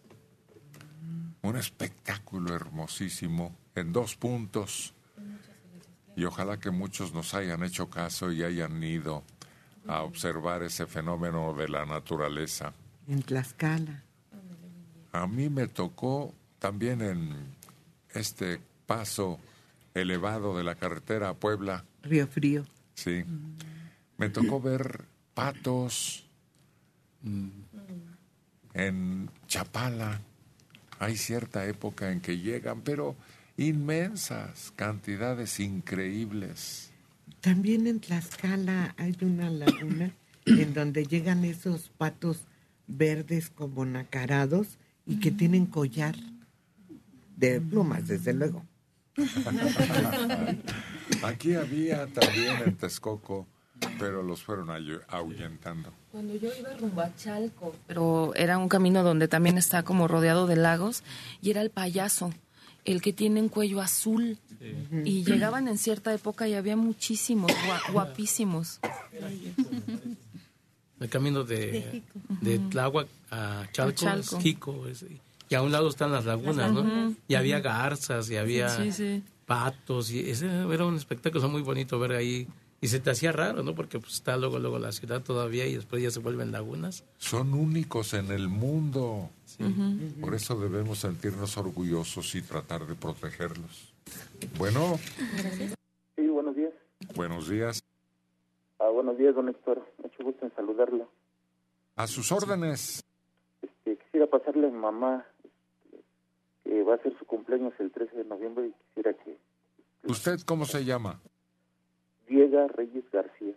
Un espectáculo hermosísimo en dos puntos. Y ojalá que muchos nos hayan hecho caso y hayan ido a observar ese fenómeno de la naturaleza. En Tlaxcala. A mí me tocó también en este paso elevado de la carretera a Puebla. Río Frío. Sí. Me tocó ver patos en Chapala. Hay cierta época en que llegan, pero inmensas cantidades increíbles. También en Tlaxcala hay una laguna en donde llegan esos patos verdes como nacarados y que tienen collar de plumas, desde luego. Aquí había también en Texcoco, pero los fueron ahuyentando. Cuando yo iba rumbo a Chalco, pero era un camino donde también está como rodeado de lagos, y era el payaso, el que tiene un cuello azul. Y llegaban en cierta época y había muchísimos, gua- guapísimos. El camino de, de Tláhuac a Chalco, A es Chalco. Jico, es- y a un lado están las lagunas, ¿no? Y había garzas y había Sí, sí. patos y ese era un espectáculo muy bonito ver ahí y se te hacía raro, ¿no? Porque pues, está luego luego la ciudad todavía y después ya se vuelven lagunas. Son únicos en el mundo. Por eso debemos sentirnos orgullosos y tratar de protegerlos. Bueno, Sí, buenos días. buenos días. Ah, buenos días, don Héctor. Mucho gusto en saludarlo. A sus órdenes. Este, quisiera pasarle a mi mamá este, que va a ser su cumpleaños el 13 de noviembre y quisiera que ¿Usted cómo se llama? Diega Reyes García.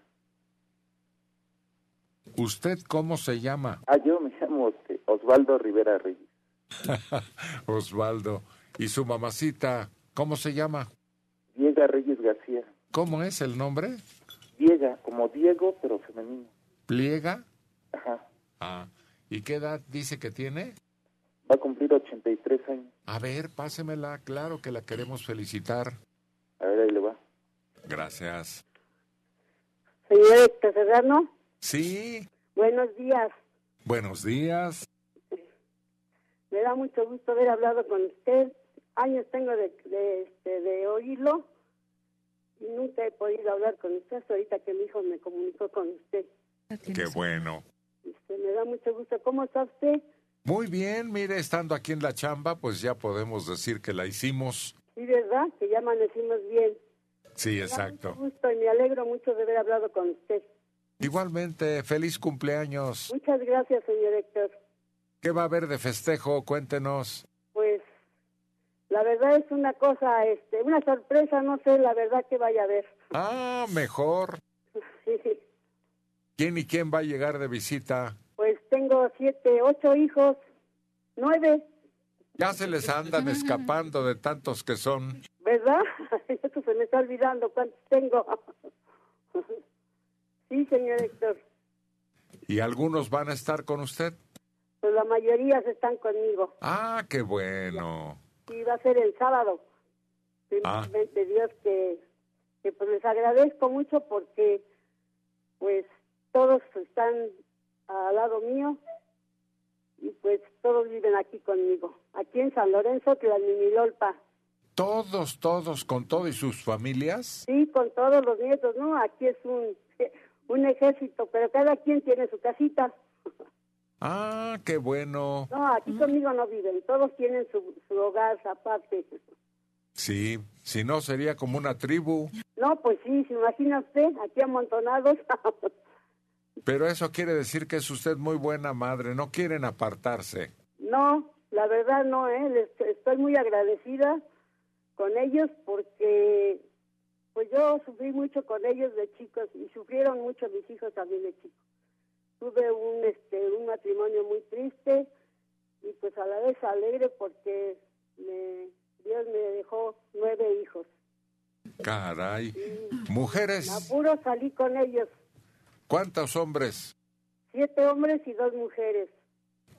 ¿Usted cómo se llama? Ah, yo me llamo este, Osvaldo Rivera Reyes. Osvaldo. ¿Y su mamacita cómo se llama? Diega Reyes García. ¿Cómo es el nombre? Diega, como Diego, pero femenino. ¿Pliega? Ajá. Ah. ¿Y qué edad dice que tiene? Va a cumplir 83 años. A ver, pásemela. Claro que la queremos felicitar. A ver, ahí le. Gracias. Señor Héctor Serrano, Sí. buenos días. Buenos días. Me da mucho gusto haber hablado con usted. Años tengo de, de, este, de oírlo y nunca he podido hablar con usted hasta ahorita que mi hijo me comunicó con usted. Qué bueno. Este, me da mucho gusto. ¿Cómo está usted? Muy bien, mire, estando aquí en la chamba, pues ya podemos decir que la hicimos. Sí, ¿verdad? Que ya amanecimos bien. Sí, exacto. Gusto y me alegro mucho de haber hablado con usted. Igualmente, feliz cumpleaños. Muchas gracias, señor Héctor. ¿Qué va a haber de festejo? Cuéntenos. Pues la verdad es una cosa, este, una sorpresa, no sé la verdad que vaya a haber. Ah, mejor. Sí, sí. ¿Quién y quién va a llegar de visita? Pues tengo siete, ocho hijos, nueve, Ya se les andan escapando de tantos que son. ¿Verdad? Esto se me está olvidando cuántos tengo. sí, señor Héctor, ¿Y algunos van a estar con usted? pues la mayoría están conmigo. Ah, qué bueno. Y va a ser el sábado. Ah. Primeramente Dios que, que pues les agradezco mucho porque pues todos están al lado mío y pues todos viven aquí conmigo. Aquí en San Lorenzo, Tlalminilolpa. Todos, todos, con todo y sus familias. Sí, con todos los nietos, ¿no? Aquí es un, un ejército, pero cada quien tiene su casita. Ah, qué bueno. No, aquí conmigo no viven, todos tienen su, su hogar aparte. Sí, si no sería como una tribu. No, pues sí, se imagina usted, aquí amontonados. Pero eso quiere decir que es usted muy buena madre, no quieren apartarse. no, la verdad no, ¿eh? Les- estoy muy agradecida con ellos porque pues yo sufrí mucho con ellos de chicos y sufrieron mucho mis hijos también de chicos. Tuve un este un matrimonio muy triste y pues a la vez alegre porque me, Dios me dejó nueve hijos. Caray. Mujeres, Apuro salí con ellos, ¿cuántos hombres? siete hombres y dos mujeres.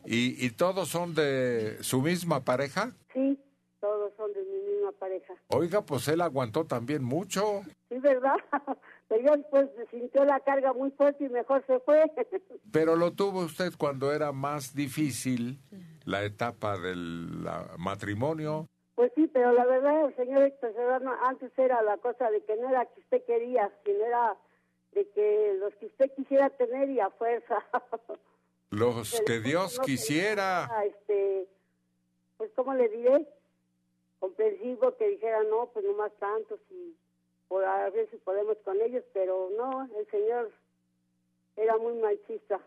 ¿Y, y todos son de su misma pareja? Sí, todos son de mi pareja. Oiga, pues él aguantó también mucho. Sí, ¿verdad? Pero ya después sintió la carga muy fuerte y mejor se fue. Pero lo tuvo usted cuando era más difícil la etapa del la- matrimonio. Pues sí, pero la verdad, el señor Héctor Serrano, antes era la cosa de que no era que usted quería, sino era de que los que usted quisiera tener y a fuerza. Los que Dios no quisiera. quería, Este, pues, ¿cómo le diré? Comprensivo que dijera, no, pues no más tantos y por a ver si podemos con ellos, pero no, el señor era muy machista.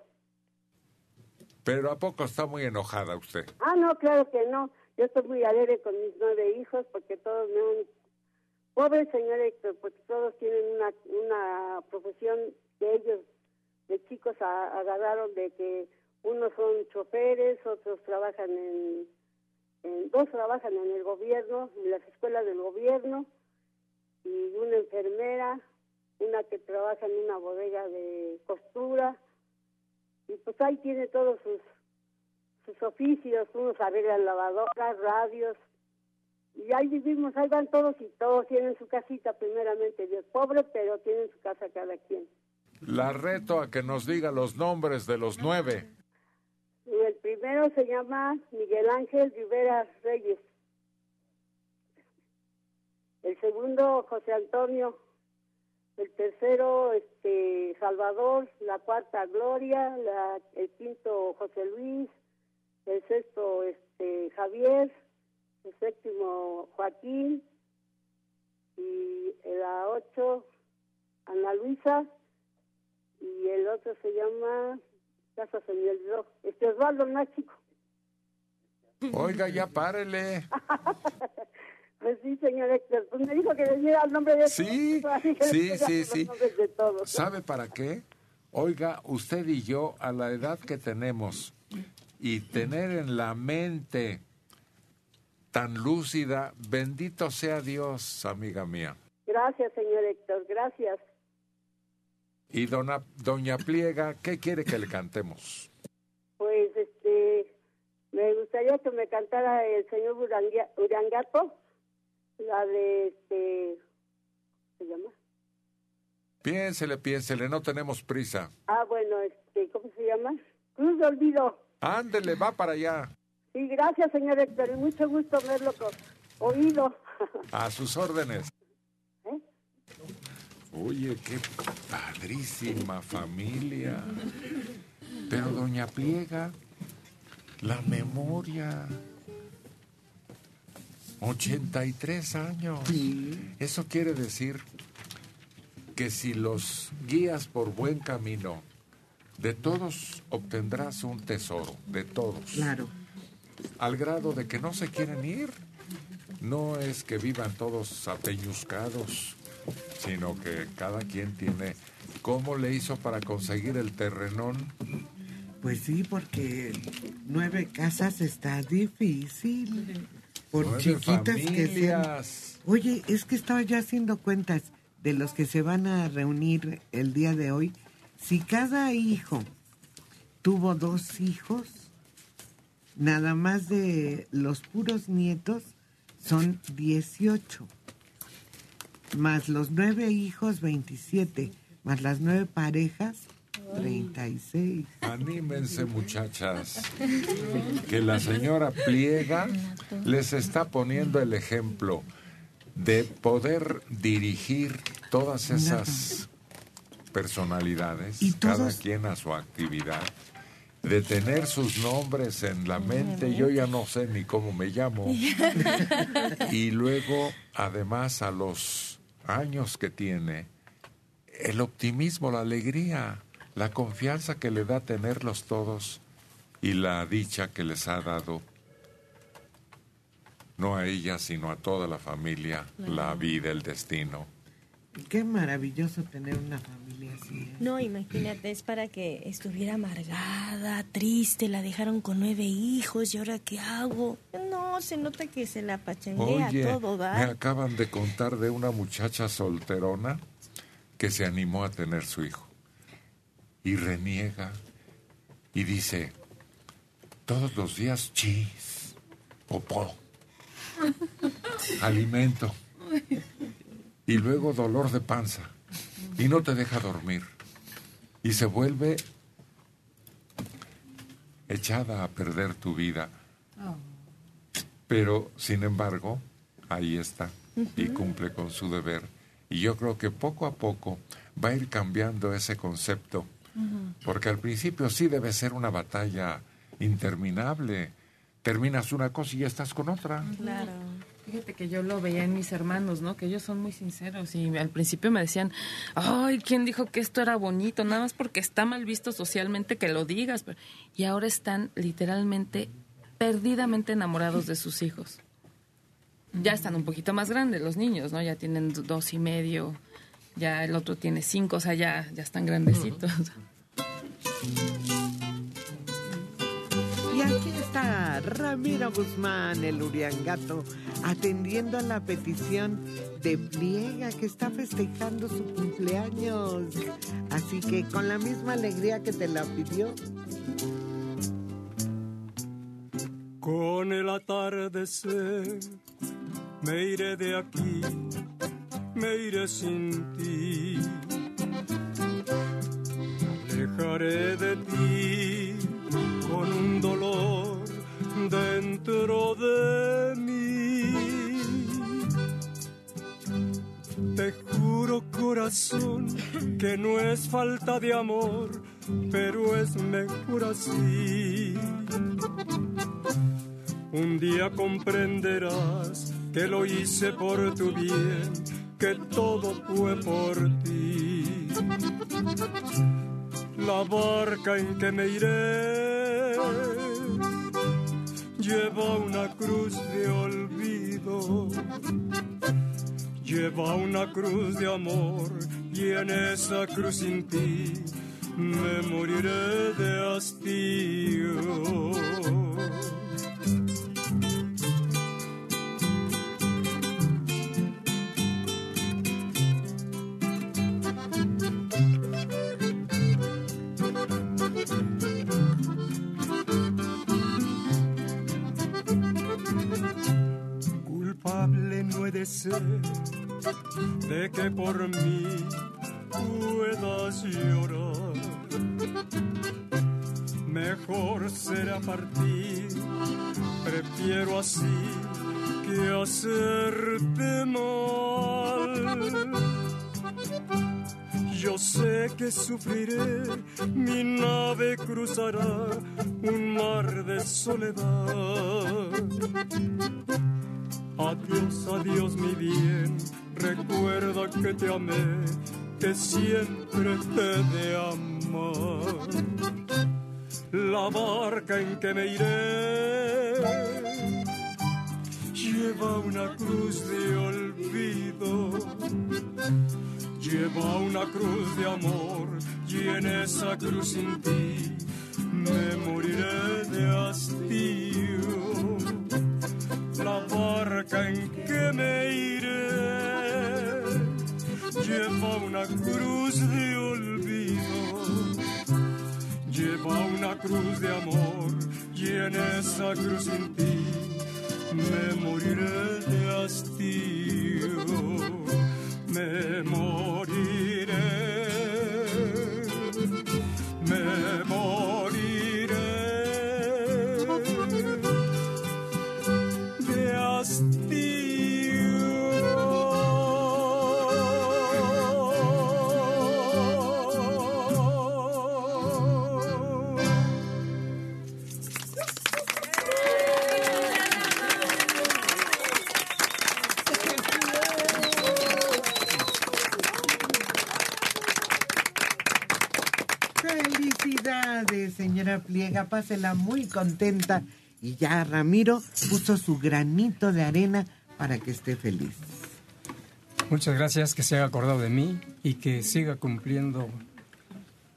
Pero ¿a poco está muy enojada usted? Ah, no, claro que no. Yo estoy muy alegre con mis nueve hijos porque todos me han... Pobre señor Héctor, porque todos tienen una, una profesión que ellos de chicos a- agarraron de que unos son choferes, otros trabajan en, en- dos trabajan en el gobierno, en las escuelas del gobierno, y una enfermera, una que trabaja en una bodega de costura, y pues ahí tiene todos sus sus oficios, unos arreglan lavadoras, radios, y ahí vivimos, ahí van todos y todos tienen su casita primeramente, Dios pobre, pero tienen su casa cada quien. La reto a que nos diga los nombres de los nueve. El primero se llama Miguel Ángel Rivera Reyes. El segundo, José Antonio. El tercero, este, Salvador. La cuarta, Gloria. La, el quinto, José Luis. El sexto, este, Javier. El séptimo, Joaquín. Y la ocho, Ana Luisa. Y el otro se llama, casa se me olvidó, este Osvaldo, el más chico. Oiga, ya párele. Pues sí, señor Héctor, pues me dijo que le diera el nombre de Sí, le sí, sí, sí. todos. ¿Sabe para qué? Oiga, usted y yo, a la edad que tenemos, y tener en la mente tan lúcida, bendito sea Dios, amiga mía. Gracias, señor Héctor, gracias. Y dona, doña Pliega, ¿qué quiere que le cantemos? Pues, este, me gustaría que me cantara el señor Urangia- Urangato, la de, este, ¿se llama? Piénsele, piénsele, no tenemos prisa. Ah, bueno, este, ¿cómo se llama? Cruz de Olvido. Ándele, va para allá. Sí, gracias, señor Héctor, y mucho gusto verlo con oído. A sus órdenes. ¿Eh? Oye, qué padrísima familia. Pero doña Pliega, la memoria. 83 años. Eso quiere decir que si los guías por buen camino, de todos obtendrás un tesoro, de todos. Claro. Al grado de que no se quieren ir. No es que vivan todos apeñuscados, sino que cada quien tiene cómo le hizo para conseguir el terrenón. Pues sí, porque nueve casas está difícil. Por Nueve chiquitas que sean. Oye, es que estaba yo haciendo cuentas de los que se van a reunir el día de hoy. Si cada hijo tuvo dos hijos, nada más de los puros nietos son 18. Más los nueve hijos, 27. Más las nueve parejas, 36. Anímense muchachas, que la señora Pliega les está poniendo el ejemplo de poder dirigir todas esas personalidades, Y cada quien a su actividad, de tener sus nombres en la mente, yo ya no sé ni cómo me llamo, y luego además a los años que tiene, el optimismo, la alegría, la confianza que le da tenerlos todos y la dicha que les ha dado, no a ella, sino a toda la familia, la vida, el destino. Qué maravilloso tener una familia así. ¿eh? No, imagínate, es para que estuviera amargada, triste, la dejaron con nueve hijos y ahora qué hago. No, se nota que se la pachanguea Oye, todo, me ¿va? acaban de contar de una muchacha solterona que se animó a tener su hijo y reniega y dice, todos los días chis, popó, alimento y luego dolor de panza y no te deja dormir y se vuelve echada a perder tu vida. Pero, sin embargo, ahí está y cumple con su deber. Y yo creo que poco a poco va a ir cambiando ese concepto, porque al principio sí debe ser una batalla interminable. Terminas una cosa y ya estás con otra. Claro. Fíjate que yo lo veía en mis hermanos, ¿no? Que ellos son muy sinceros y al principio me decían, ay, ¿quién dijo que esto era bonito? Nada más porque está mal visto socialmente que lo digas. Pero- Y ahora están literalmente perdidamente enamorados de sus hijos. Ya están un poquito más grandes los niños, ¿no? Ya tienen do- dos y medio, ya el otro tiene cinco, o sea, ya, ya están grandecitos. Y aquí está Ramiro Guzmán, el Uriangato, atendiendo a la petición de Pliega, que está festejando su cumpleaños. Así que con la misma alegría que te la pidió, Con el atardecer me iré de aquí, me iré sin ti. Alejaré de ti con un dolor dentro de mí. Te juro corazón que no es falta de amor, pero es mejor así. Un día comprenderás que lo hice por tu bien, que todo fue por ti. La barca en que me iré lleva una cruz de olvido, lleva una cruz de amor y en esa cruz sin ti me moriré de hastío. Culpable no he de ser de que por mí puedas llorar. Mejor será partir, prefiero así que hacerte mal. Yo sé que sufriré, mi nave cruzará un mar de soledad. Adiós, adiós mi bien, recuerda que te amé, que siempre te de amar. La barca en que me iré lleva una cruz de olvido, lleva una cruz de amor y en esa cruz sin ti me moriré de hastío la barca en que me iré. Lleva una cruz de olvido, lleva una cruz de amor y en esa cruz sin ti me moriré de hastío, me moriré, me moriré señora Pliega, pásela muy contenta. Y ya Ramiro puso su granito de arena para que esté feliz. Muchas gracias, que se haya acordado de mí y que siga cumpliendo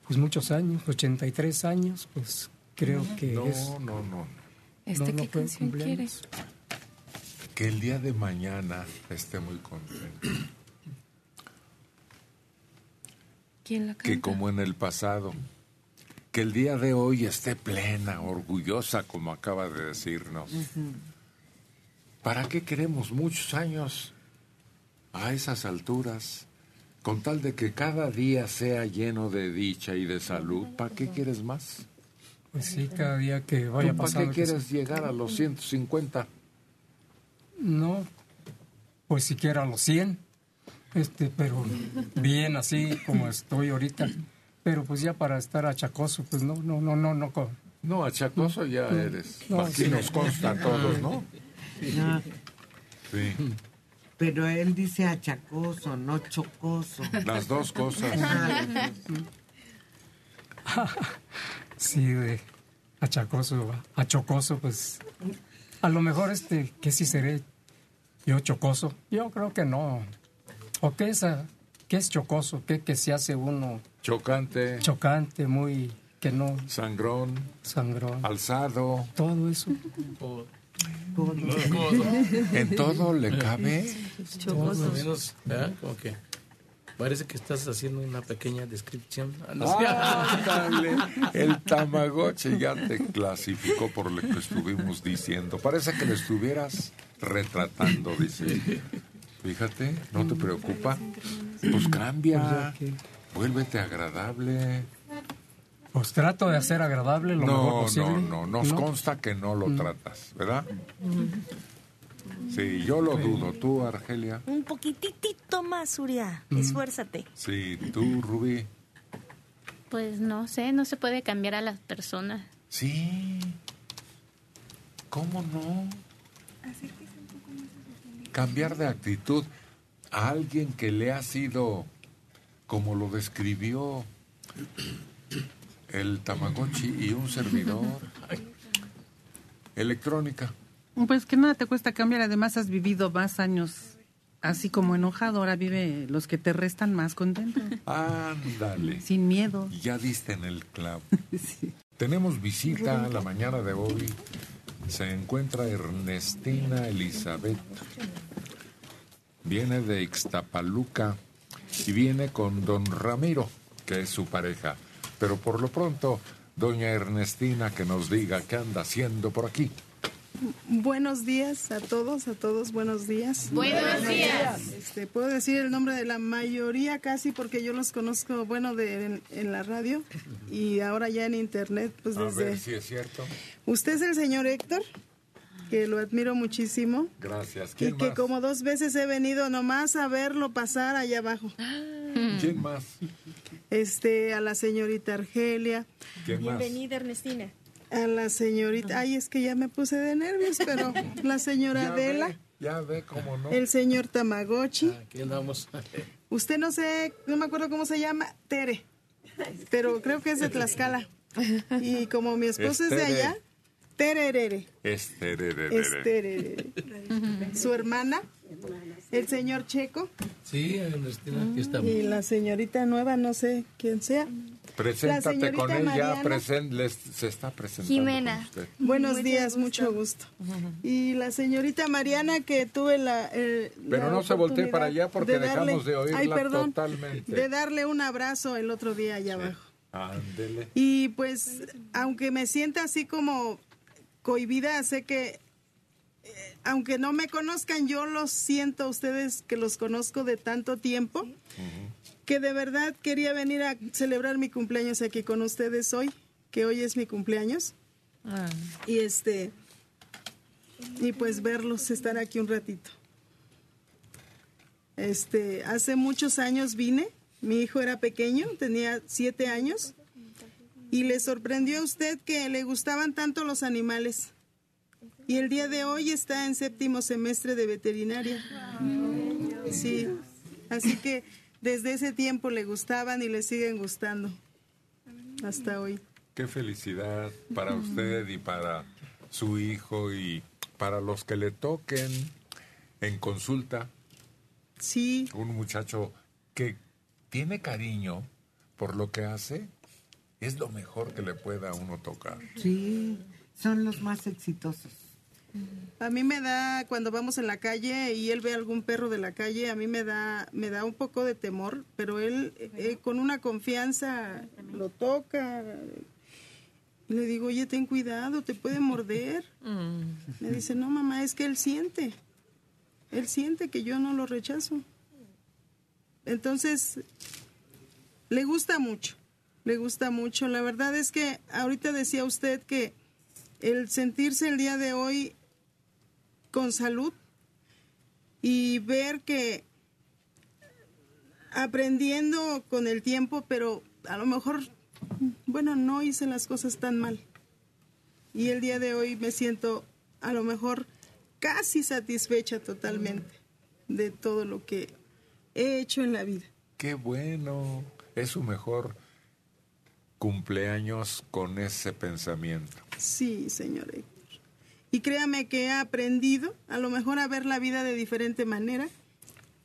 pues muchos años, 83 años, pues creo que No, es... no, no. ¿Este No, no qué canción cumpleaños. Que el día de mañana esté muy contento. ¿Quién la canta? Que como en el pasado, que el día de hoy esté plena, orgullosa, como acaba de decirnos. ¿Para qué queremos muchos años a esas alturas? Con tal de que cada día sea lleno de dicha y de salud, ¿para qué quieres más? Pues sí, cada día que vaya ¿Tú ¿Para pasando... qué que quieres llegar a los 150? No, pues siquiera a los 100, este, pero bien así como estoy ahorita. Pero pues ya para estar achacoso, pues no, no, no, no, no. No, achacoso ya No, eres. no, Aquí sí. nos consta a todos, ¿no? Ah. Sí. Pero él dice achacoso, no chocoso. Las dos cosas. Sí, de achacoso, a chocoso, pues a lo mejor este, que sí seré yo chocoso. Yo creo que no. ¿O qué es, ah, qué es chocoso? ¿Qué que se hace uno Chocante, chocante, muy que no sangrón, sangrón, alzado. todo eso? En todo le cabe. Más o menos, ¿verdad? Como que parece que estás haciendo una pequeña descripción. Ah, no sé. Ándale, el Tamagotchi ya te clasificó por lo que estuvimos diciendo. Parece que lo estuvieras retratando, dice. Fíjate, no te preocupa. Pues cambia, vuélvete agradable. Pues trato de hacer agradable lo mejor No, posible. no, no, nos consta que no lo tratas, ¿verdad? Sí, yo lo dudo. ¿Tú, Argelia? Un poquitito más, Uria. Mm. Esfuérzate. Sí, tú, Rubí. Pues no sé, no se puede cambiar a las personas. Sí. ¿Cómo no? Cambiar de actitud a alguien que le ha sido, como lo describió el Tamagotchi y un servidor. Electrónica. Pues que nada te cuesta cambiar, además has vivido más años así como enojado, ahora vive los que te restan más contento, Ándale. sin miedo. Ya diste en el clavo. Tenemos visita la mañana de hoy. Se encuentra Ernestina Elizabeth. Viene de Ixtapaluca y viene con don Ramiro, que es su pareja. Pero por lo pronto, doña Ernestina, que nos diga qué anda haciendo por aquí. Buenos días a todos, a todos, buenos días. Buenos días. Este, Puedo decir el nombre de la mayoría casi porque yo los conozco, bueno, de, en, en la radio y ahora ya en internet, pues A desde... ver si es cierto. Usted es el señor Héctor, que lo admiro muchísimo Gracias. y ¿Quién que más? como dos veces he venido nomás a verlo pasar allá abajo. ¿Quién más? Este, a la señorita Argelia, ¿Quién más? Bienvenida, Ernestina. a la señorita, ay, es que ya me puse de nervios, pero la señora Ya Adela, ve, ya ve cómo no. el señor Tamagotchi. Aquí andamos. Usted no sé, no me acuerdo cómo se llama, Tere, pero creo que es de Tlaxcala. Y como mi esposo es, de allá, Tererere, Este, Esterere. Su hermana, el señor Checo Sí, aquí estamos. y la señorita nueva, no sé quién sea. Preséntate con ella, Mariana. presen- les- se está presentando. Jimena. con usted. Buenos Mucho días, gusto. mucho gusto. Y la señorita Mariana que tuve la... eh, Pero la no se voltee para allá porque dejamos de oírla Ay, perdón, totalmente. De darle un abrazo el otro día allá abajo. Ándele. Y pues, aunque me sienta así como cohibida, sé que, eh, aunque no me conozcan, yo los siento a ustedes que los conozco de tanto tiempo, que de verdad quería venir a celebrar mi cumpleaños aquí con ustedes hoy, que hoy es mi cumpleaños. Y este, y pues verlos, estar aquí un ratito. Este, hace muchos años vine, mi hijo era pequeño, tenía siete años, y le sorprendió a usted que le gustaban tanto los animales. Y el día de hoy está en séptimo semestre de veterinaria. Sí, así que desde ese tiempo le gustaban y le siguen gustando hasta hoy. Qué felicidad para usted y para su hijo y para los que le toquen en consulta. Sí. Un muchacho que tiene cariño por lo que hace, es lo mejor que le pueda a uno tocar. Sí, son los más exitosos. A mí me da cuando vamos en la calle y él ve algún perro de la calle, a mí me da me da un poco de temor, pero él eh, con una confianza lo toca. Y le digo, "Oye, ten cuidado, te puede morder." Me dice, "No, mamá, es que él siente. Él siente que yo no lo rechazo." Entonces, le gusta mucho. Le gusta mucho. La verdad es que ahorita decía usted que el sentirse el día de hoy con salud y ver que aprendiendo con el tiempo, pero a lo mejor, bueno, no hice las cosas tan mal. Y el día de hoy me siento a lo mejor casi satisfecha totalmente de todo lo que he hecho en la vida. Qué bueno. Es su mejor cumpleaños con ese pensamiento. Sí, señor Héctor. Y créame que he aprendido a lo mejor a ver la vida de diferente manera.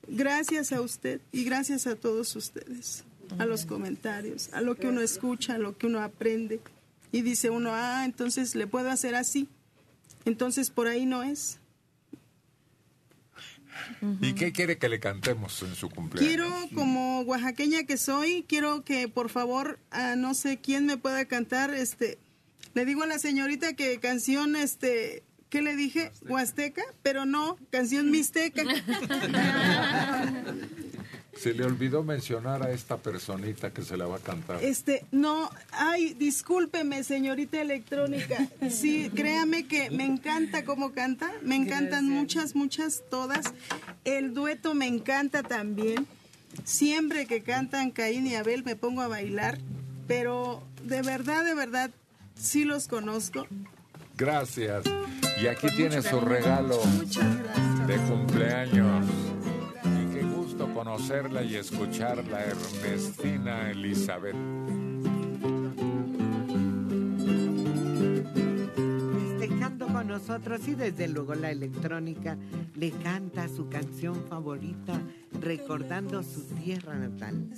Gracias a usted y gracias a todos ustedes, a los comentarios, a lo que uno escucha, a lo que uno aprende. Y dice uno, ah, entonces le puedo hacer así. Entonces por ahí no es. ¿Y qué quiere que le cantemos en su cumpleaños? Quiero, como oaxaqueña que soy, quiero que por favor, a no sé quién me pueda cantar, este, le digo a la señorita que canción, este, ¿qué le dije? Huasteca, pero no, canción mixteca. Se le olvidó mencionar a esta personita que se la va a cantar. Este, no, ay, discúlpeme, señorita electrónica. Sí, créame que me encanta cómo canta, me encantan muchas, muchas, todas. El dueto me encanta también. Siempre que cantan Caín y Abel me pongo a bailar, pero de verdad, de verdad, sí los conozco. Gracias. Y aquí tiene su regalo de cumpleaños. Conocerla y escucharla, Ernestina Elizabeth. Festejando con nosotros y desde luego la electrónica le canta su canción favorita recordando su tierra natal.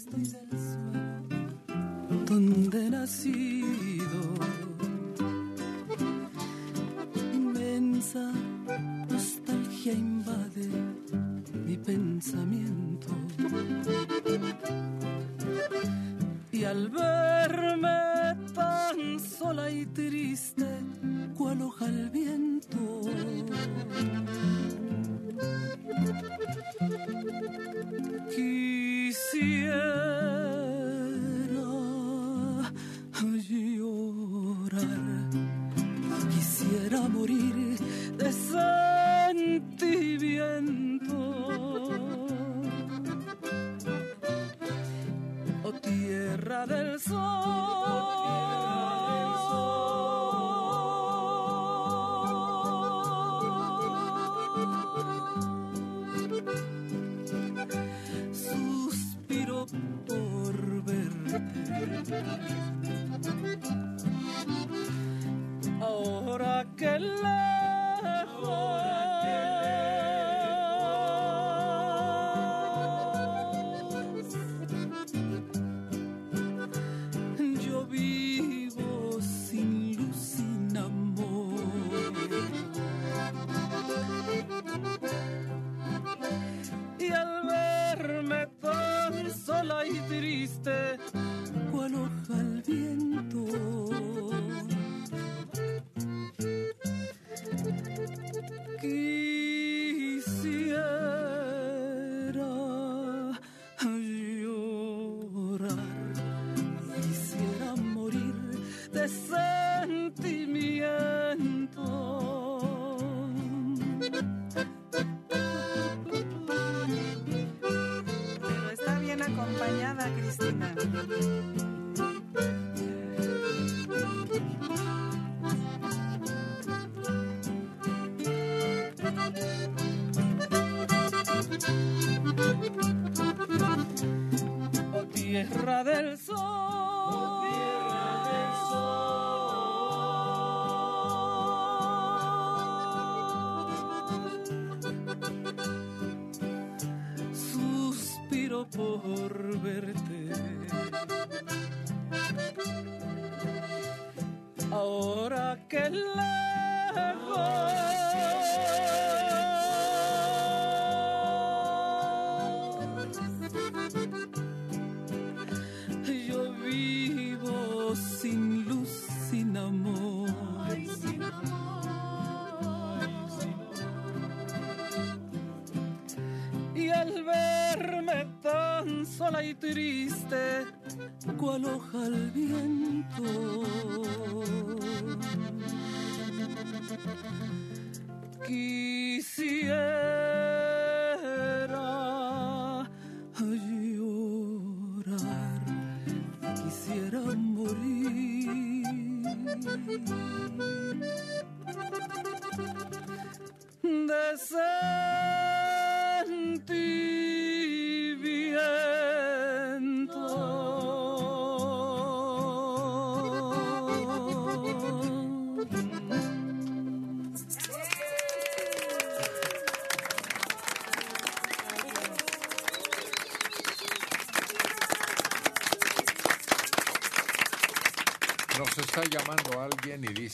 donde he nacido. Inmensa nostalgia invade pensamiento. Y al verme tan sola y triste, cual hoja al viento. Quisiera llorar, quisiera morir de tierra del sol. Suspiro por verte. Ahora que lejos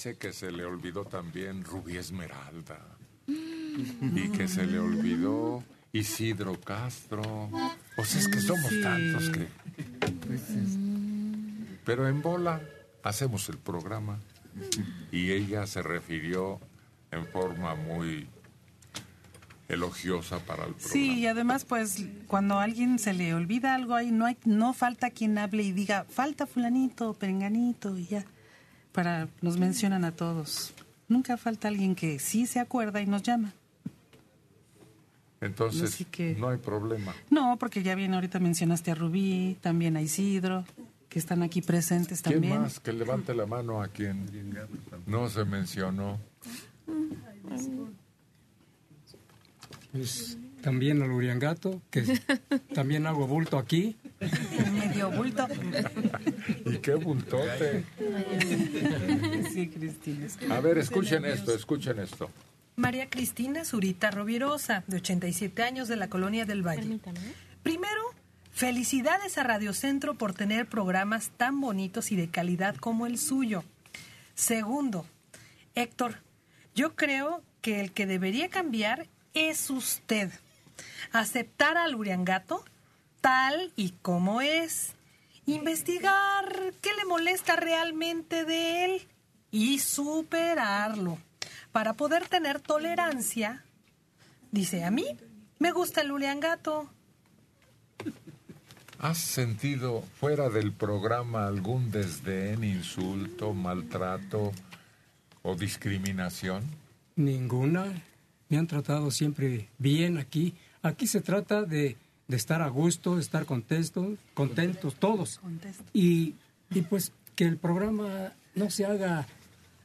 dice que se le olvidó también Rubí Esmeralda. Y que se le olvidó Isidro Castro. O sea, es que somos Sí. tantos que... Pero en bola hacemos el programa y ella se refirió en forma muy elogiosa para el programa. Sí, y además, pues, cuando a alguien se le olvida algo ahí, no hay, no falta quien hable y diga, falta fulanito, perenganito, y ya. Para, nos mencionan a todos. Nunca falta alguien que sí se acuerda y nos llama. Entonces, Así que- no hay problema. No, porque ya bien ahorita mencionaste a Rubí, también a Isidro, que están aquí presentes ¿Quién también. más? Que levante la mano a quien no se mencionó. También al Uriangato, que también hago bulto aquí. Medio bulto. ¿Y qué bultote? Sí, Cristina. A ver, escuchen esto, escuchen esto. María Cristina Zurita Rovirosa, de 87 años, de la Colonia del Valle. Primero, felicidades a Radio Centro por tener programas tan bonitos y de calidad como el suyo. Segundo, Héctor, yo creo que el que debería cambiar es usted. Aceptar al Uriangato tal y como es. Investigar qué le molesta realmente de él y superarlo para poder tener tolerancia. Dice, a mí me gusta el Uriangato. ¿Has sentido fuera del programa algún desdén, insulto, maltrato o discriminación? Ninguna. Me han tratado siempre bien aquí. Aquí se trata de, de estar a gusto, de estar contentos, contentos todos. Y, y pues que el programa no se haga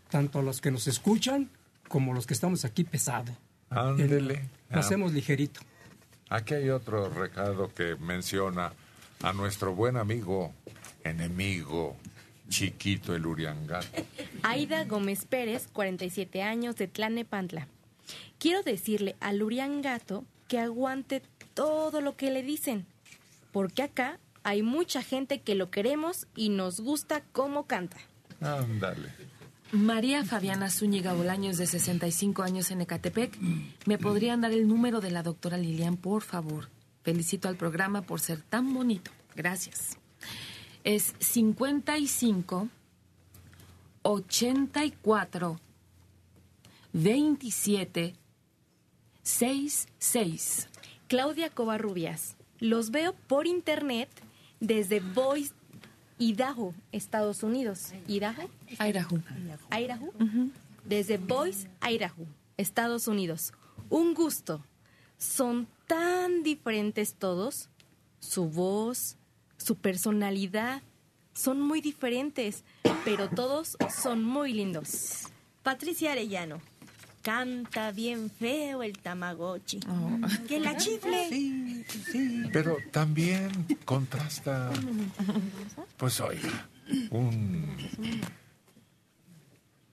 tanto a los que nos escuchan como los que estamos aquí pesado. Ándele. Lo hacemos ligerito. Aquí hay otro recado que menciona a nuestro buen amigo, enemigo, chiquito el Uriangato. Aida Gómez Pérez, 47 años, de Tlanepantla. Quiero decirle al Uriangato que aguante todo lo que le dicen, porque acá hay mucha gente que lo queremos y nos gusta cómo canta. Ándale. María Fabiana Zúñiga Bolaños, de 65 años en Ecatepec. ¿Me podrían dar el número de la doctora Lilian, por favor? Felicito al programa por ser tan bonito. Gracias. Es 55 84 27 66. Claudia Covarrubias. Los veo por internet desde Boise, Idaho, Estados Unidos. ¿Idaho? Idaho. Idaho. Desde Boise, Idaho, Estados Unidos. Un gusto. Son tan diferentes todos. Su voz, su personalidad, son muy diferentes, pero todos son muy lindos. Patricia Arellano. Canta bien feo el Tamagotchi. Que la chifle. Pero también contrasta, pues oiga, un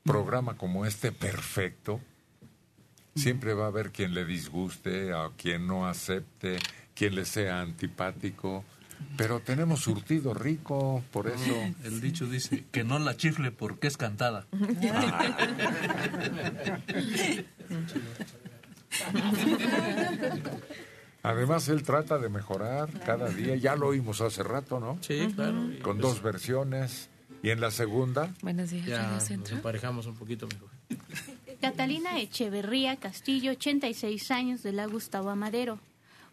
programa como este perfecto, siempre va a haber quien le disguste, a quien no acepte, quien le sea antipático, pero tenemos surtido rico, por eso. El dicho dice que no la chifle porque es cantada. Además, él trata de mejorar cada día. Ya lo oímos hace rato, ¿no? Sí, claro. Con dos versiones. Y en la segunda, Buenos días, Ya nos emparejamos un poquito mejor. Catalina Echeverría Castillo, 86 años, de la Gustavo Amadero.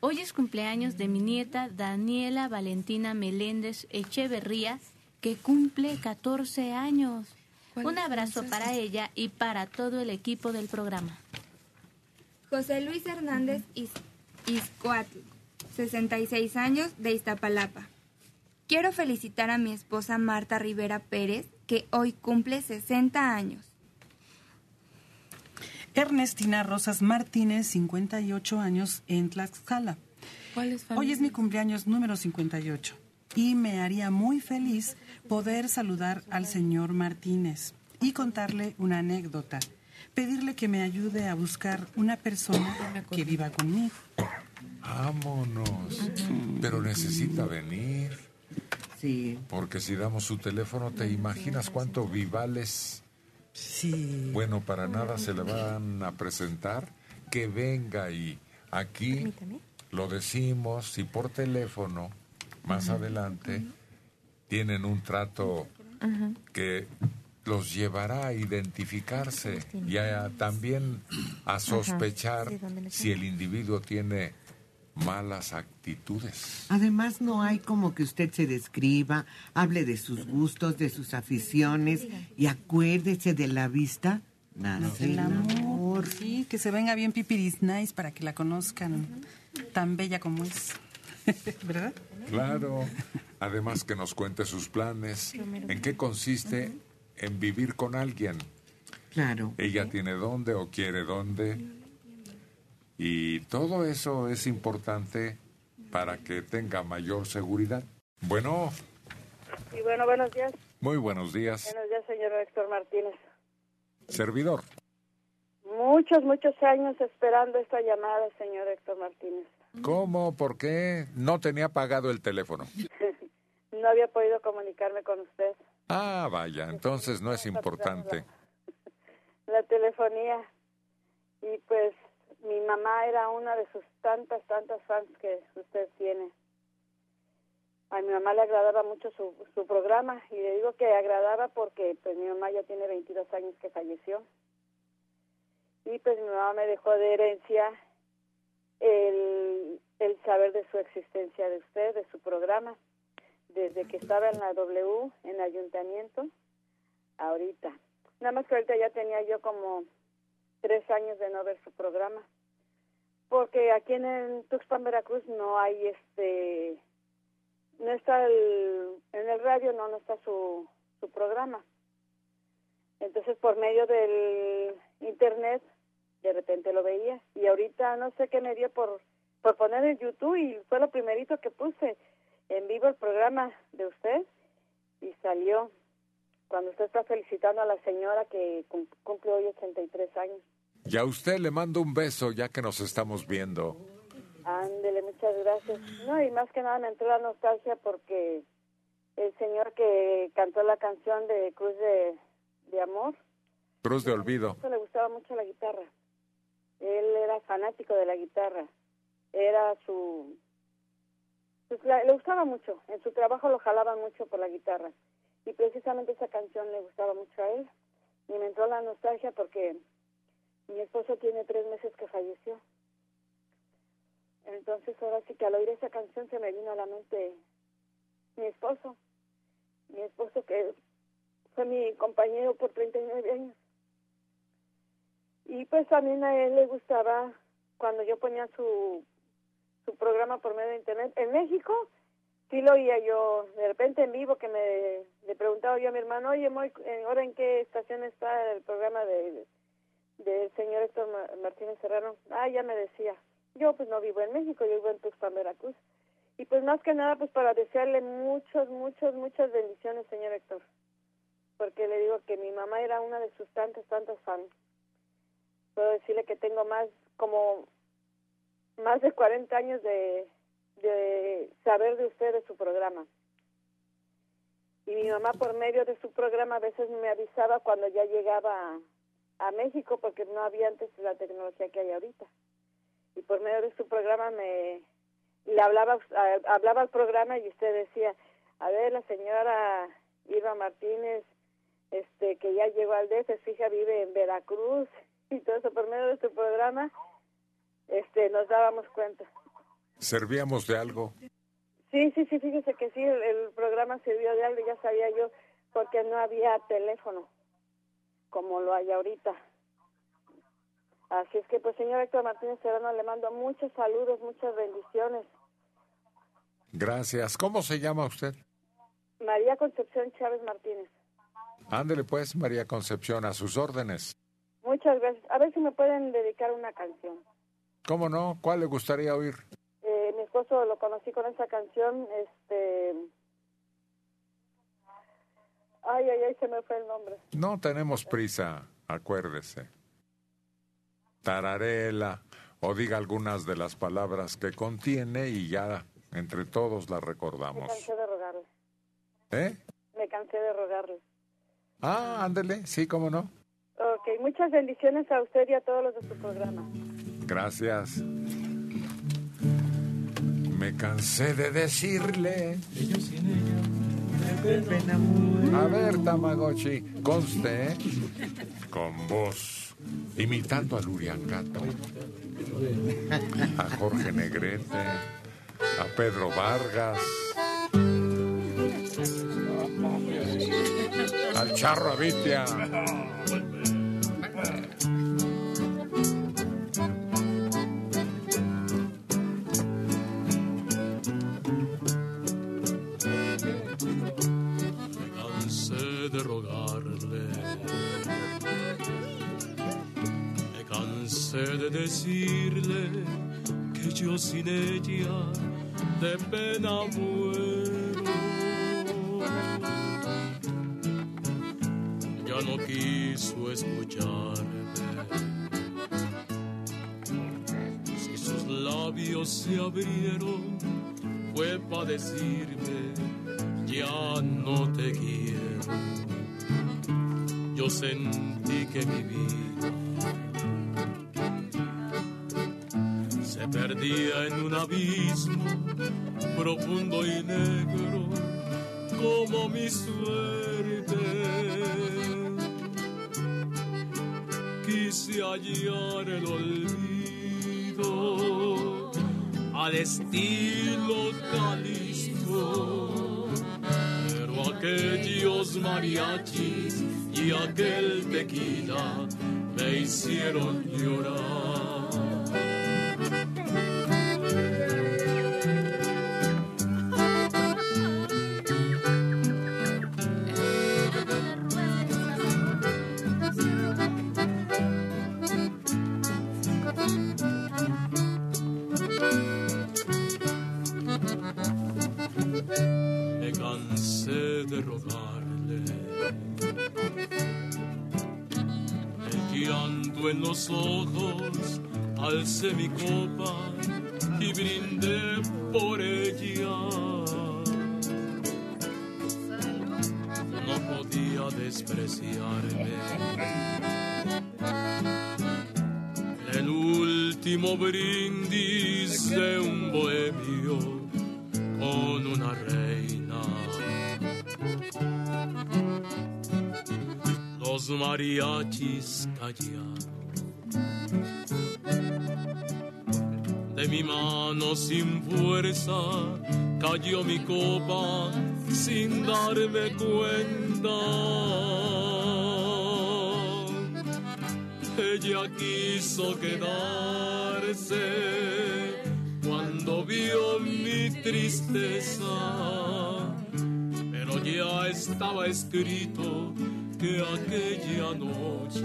Hoy es cumpleaños de mi nieta Daniela Valentina Meléndez Echeverría, que cumple 14 años. ¿Cuál Un abrazo para ella y para todo el equipo del programa. José Luis Hernández Is- Iscoatl, 66 años, de Iztapalapa. Quiero felicitar a mi esposa Marta Rivera Pérez, que hoy cumple 60 años. Ernestina Rosas Martínez, 58 años, en Tlaxcala. ¿Cuál es Hoy es mi cumpleaños número 58 y me haría muy feliz poder saludar al señor Martínez y contarle una anécdota. Pedirle que me ayude a buscar una persona que viva conmigo. Vámonos. Pero necesita venir. Sí. Porque si damos su teléfono, ¿te imaginas cuánto vivales? Sí. Bueno, para nada se le van a presentar. Que venga y aquí lo decimos y por teléfono, más adelante, tienen un trato que los llevará a identificarse y a, también a sospechar Sí, ¿dónde le si el individuo tiene malas actitudes. Además, no hay como que usted se describa, hable de sus gustos, de sus aficiones y acuérdese de la vista. Nace El amor, sí, que se venga bien Pipiris Nice para que la conozcan tan bella como es. ¿Verdad? Claro. Además que nos cuente sus planes, en qué consiste en vivir con alguien. Claro. Ella tiene dónde o quiere dónde. Y todo eso es importante para que tenga mayor seguridad. Bueno, Y bueno, buenos días. muy buenos días. Buenos días, señor Héctor Martínez. Servidor. Muchos, muchos años esperando esta llamada, señor Héctor Martínez. ¿Cómo? ¿Por qué? No tenía pagado el teléfono. no había podido comunicarme con usted. Ah, vaya, entonces no es importante. La telefonía. Y pues mi mamá era una de sus tantas, tantas fans que usted tiene. A mi mamá le agradaba mucho su, su programa y le digo que agradaba porque pues mi mamá ya tiene 22 años que falleció. Y pues mi mamá me dejó de herencia el, el saber de su existencia de usted, de su programa, desde que estaba en la W, en el ayuntamiento, ahorita. Nada más que ahorita ya tenía yo como tres años de no ver su programa. Porque aquí en el Tuxpan, Veracruz, no hay este. No está el. En el radio no, no está su, su programa. Entonces, por medio del internet, de repente lo veía. Y ahorita no sé qué me dio por, por poner en YouTube y fue lo primerito que puse en vivo el programa de usted y salió cuando usted está felicitando a la señora que cum- cumple hoy 83 años. Y a usted le mando un beso ya que nos estamos viendo. Ándele, muchas gracias. No, y más que nada me entró la nostalgia porque el señor que cantó la canción de Cruz de, de Amor, Cruz de olvido. eso le gustaba mucho la guitarra. Él era fanático de la guitarra. Era su... pues, la- le gustaba mucho. En su trabajo lo jalaban mucho por la guitarra. Y precisamente esa canción le gustaba mucho a él. Y me entró la nostalgia porque mi esposo tiene tres meses que falleció. Entonces ahora sí que al oír esa canción se me vino a la mente mi esposo. Mi esposo que fue mi compañero por 39 años. Y pues también a él le gustaba cuando yo ponía su, su programa por medio de internet. En México sí lo oía yo de repente en vivo que me le preguntaba yo a mi hermano, oye, Moy, ¿ahora en qué estación está el programa de del señor Héctor Ma- Martínez Serrano? Ah, ya me decía. Yo pues no vivo en México, yo vivo en Tuxpan, Veracruz. Y pues más que nada pues para desearle muchas, muchas, muchas bendiciones, señor Héctor. Porque le digo que mi mamá era una de sus tantas, tantas fans. Puedo decirle que tengo más, como más de 40 años de, de saber de usted, de su programa. Y mi mamá por medio de su programa a veces me avisaba cuando ya llegaba a, México porque no había antes la tecnología que hay ahorita. Y por medio de su programa me le hablaba a- hablaba al programa y usted decía, a ver, la señora Irma Martínez, este que ya llegó al DF, su hija vive en Veracruz y todo eso por medio de su programa, este nos dábamos cuenta. ¿Servíamos de algo? Sí, sí, sí, fíjese que sí, el, el programa sirvió de algo, ya sabía yo, porque no había teléfono, como lo hay ahorita. Así es que, pues, señor Héctor Martínez Serrano, le mando muchos saludos, muchas bendiciones. Gracias. ¿Cómo se llama usted? María Concepción Chávez Martínez. Ándele pues, María Concepción, a sus órdenes. Muchas gracias. A ver si me pueden dedicar una canción. ¿Cómo no? ¿Cuál le gustaría oír? Eh, mi esposo lo conocí con esa canción, este... Ay, ay, ay, se me fue el nombre. No tenemos prisa, acuérdese. Tararela o diga algunas de las palabras que contiene y ya entre todos la Me recordamos. cansé de rogarle. ¿Eh? Me cansé de rogarle. Ah, ándele, sí, cómo no. Ok, muchas bendiciones a usted y a todos los de su programa. Gracias. Me cansé de decirle. A ver, Tamagotchi, conste, ¿eh? Con voz, imitando al Uriangato, a Jorge Negrete, a Pedro Vargas, al Charro Avitia. De decirle que yo sin ella de pena muero. Ya no quiso escucharme. Si sus labios se abrieron, fue para decirme ya no te quiero. Yo sentí que mi vida en un abismo profundo y negro como mi suerte. Quise hallar el olvido al estilo Jalisco pero aquellos mariachis y aquel tequila me hicieron llorar. Callaron. De mi mano sin fuerza cayó mi copa sin darme cuenta. Ella quiso quedarse cuando vio mi tristeza, ya estaba escrito que aquella noche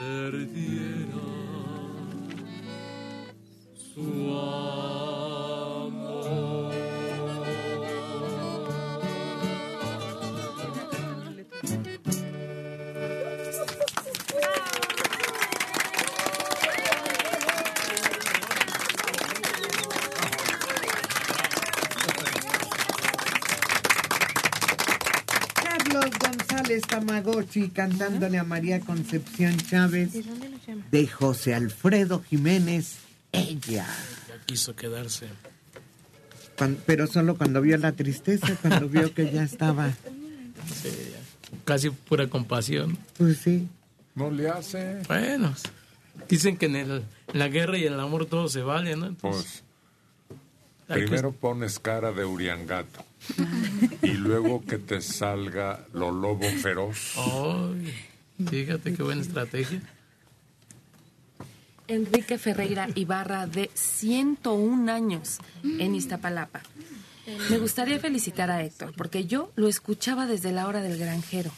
perdiera su amor. Tamagotchi cantándole a María Concepción Chávez de José Alfredo Jiménez, ella. Ya quiso quedarse. Pero solo cuando vio la tristeza, cuando vio que ya estaba. Sí, casi pura compasión. Pues sí. No le hace. Bueno, dicen que en, el- en la guerra y en el amor todo se vale, ¿no? Entonces, que- Primero pones cara de Uriangato y luego que te salga lo lobo feroz. Ay, fíjate qué buena estrategia. Enrique Ferreira Ibarra, de 101 años, en Iztapalapa. Me gustaría felicitar a Héctor, porque yo lo escuchaba desde la hora del granjero.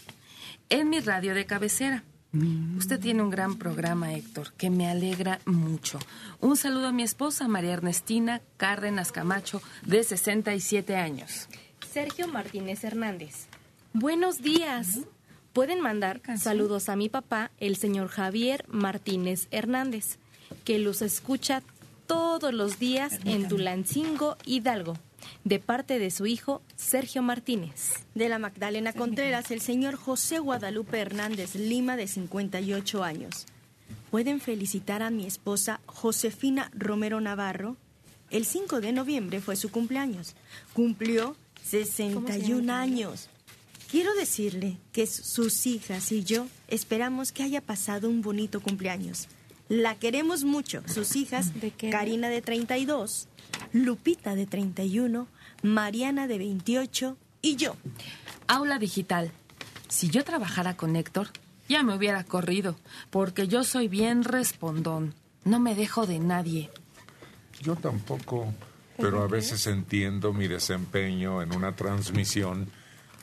en mi radio de cabecera. Usted tiene un gran programa, Héctor, que me alegra mucho. Un saludo a mi esposa, María Ernestina Cárdenas Camacho, de 67 años. Sergio Martínez Hernández. Buenos días. Pueden mandar saludos a mi papá, el señor Javier Martínez Hernández, que los escucha todos los días en Tulancingo, Hidalgo, de parte de su hijo Sergio Martínez. De la Magdalena Contreras, el señor José Guadalupe Hernández Lima, de 58 años. Pueden felicitar a mi esposa Josefina Romero Navarro. El 5 de noviembre fue su cumpleaños. Cumplió 61 años. Quiero decirle que sus hijas y yo esperamos que haya pasado un bonito cumpleaños. La queremos mucho. Sus hijas, Karina de 32, Lupita de 31, Mariana de 28 y yo. Aula digital. Si yo trabajara con Héctor, ya me hubiera corrido, porque yo soy bien respondón. No me dejo de nadie. Yo tampoco, pero a veces entiendo mi desempeño en una transmisión.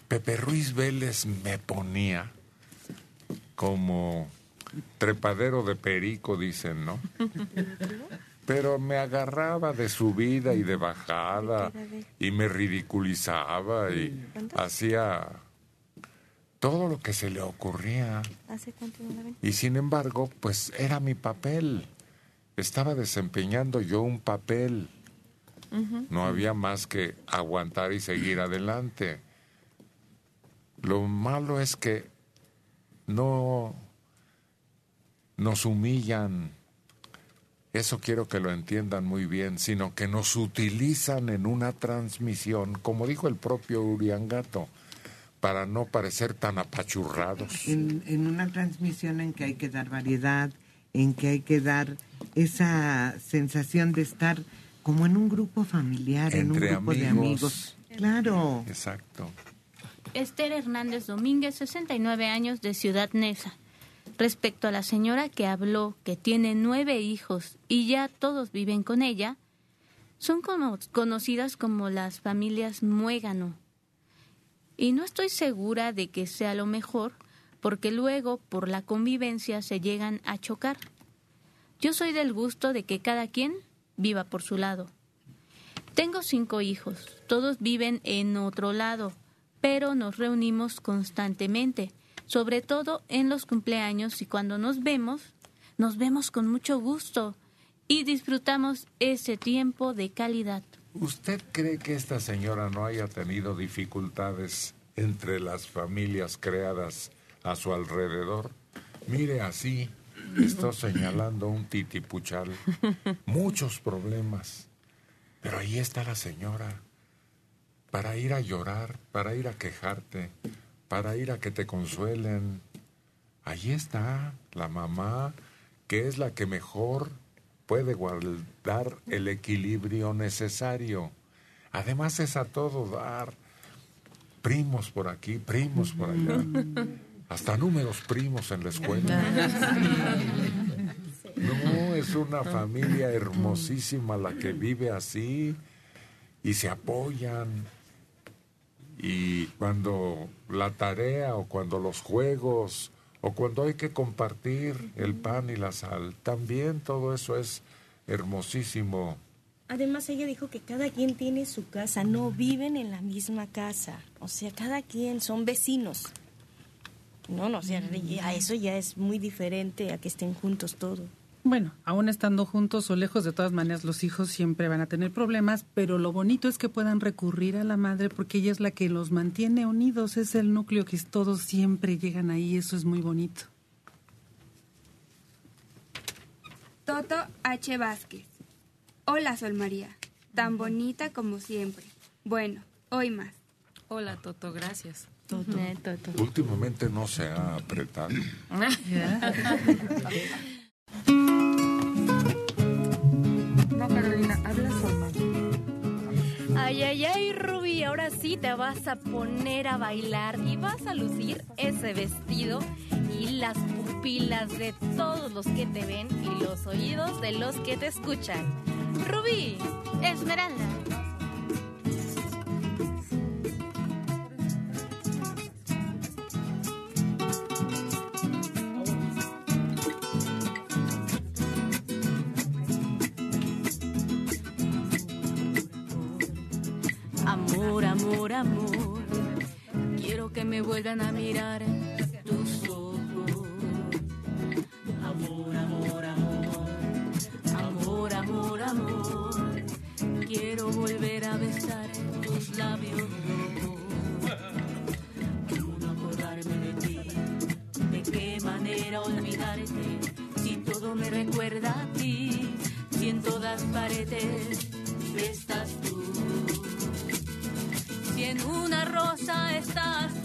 Pepe Ruiz Vélez me ponía como trepadero de perico, dicen, ¿no? Pero me agarraba de subida y de bajada y me ridiculizaba y hacía todo lo que se le ocurría. Y sin embargo, pues era mi papel. Estaba desempeñando yo un papel. No había más que aguantar y seguir adelante. Lo malo es que no nos humillan. Eso quiero que lo entiendan muy bien, sino que nos utilizan en una transmisión, como dijo el propio Uriangato, para no parecer tan apachurrados. En, en una transmisión en que hay que dar variedad, en que hay que dar esa sensación de estar como en un grupo familiar, en un grupo de amigos. amigos. Claro. Exacto. Esther Hernández Domínguez, 69 años, de Ciudad Neza. Respecto a la señora que habló, que tiene nueve hijos y ya todos viven con ella, son conocidas como las familias muégano. Y no estoy segura de que sea lo mejor, porque luego, por la convivencia, se llegan a chocar. Yo soy del gusto de que cada quien viva por su lado. Tengo cinco hijos, todos viven en otro lado, pero nos reunimos constantemente, sobre todo en los cumpleaños y cuando nos vemos, nos vemos con mucho gusto y disfrutamos ese tiempo de calidad. ¿Usted cree que esta señora no haya tenido dificultades entre las familias creadas a su alrededor? Mire así, estoy señalando un titipuchal, muchos problemas. Pero ahí está la señora, para ir a llorar, para ir a quejarte, para ir a que te consuelen. Ahí está la mamá, que es la que mejor puede guardar el equilibrio necesario. Además es a todo dar. Primos por aquí, primos por allá. Hasta números primos en la escuela. No, es una familia hermosísima la que vive así y se apoyan. Y cuando la tarea o cuando los juegos o cuando hay que compartir el pan y la sal, también todo eso es hermosísimo. Además, ella dijo que cada quien tiene su casa, no viven en la misma casa. O sea, cada quien son vecinos. No, no, o sea, ya eso ya es muy diferente a que estén juntos todos. Bueno, aún estando juntos o lejos, de todas maneras los hijos siempre van a tener problemas, pero lo bonito es que puedan recurrir a la madre porque ella es la que los mantiene unidos, es el núcleo que todos siempre llegan ahí, eso es muy bonito. Toto H. Vázquez. Hola, Sol María. Tan bonita como siempre. Bueno, hoy más. Hola, Toto, gracias. Eh, Últimamente no se ha apretado. No, Carolina, habla sola. Ay, ay, ay, Ruby, ahora sí te vas a poner a bailar y vas a lucir ese vestido y las pupilas de todos los que te ven y los oídos de los que te escuchan. Ruby, Esmeralda. Me vuelvan a mirar tus ojos. Amor, amor, amor. Amor, amor, amor. Quiero volver a besar tus labios rojos. ¿Cómo no acordarme de ti? ¿De qué manera olvidarte? Si todo me recuerda a ti, si en todas paredes estás tú. Si en una rosa estás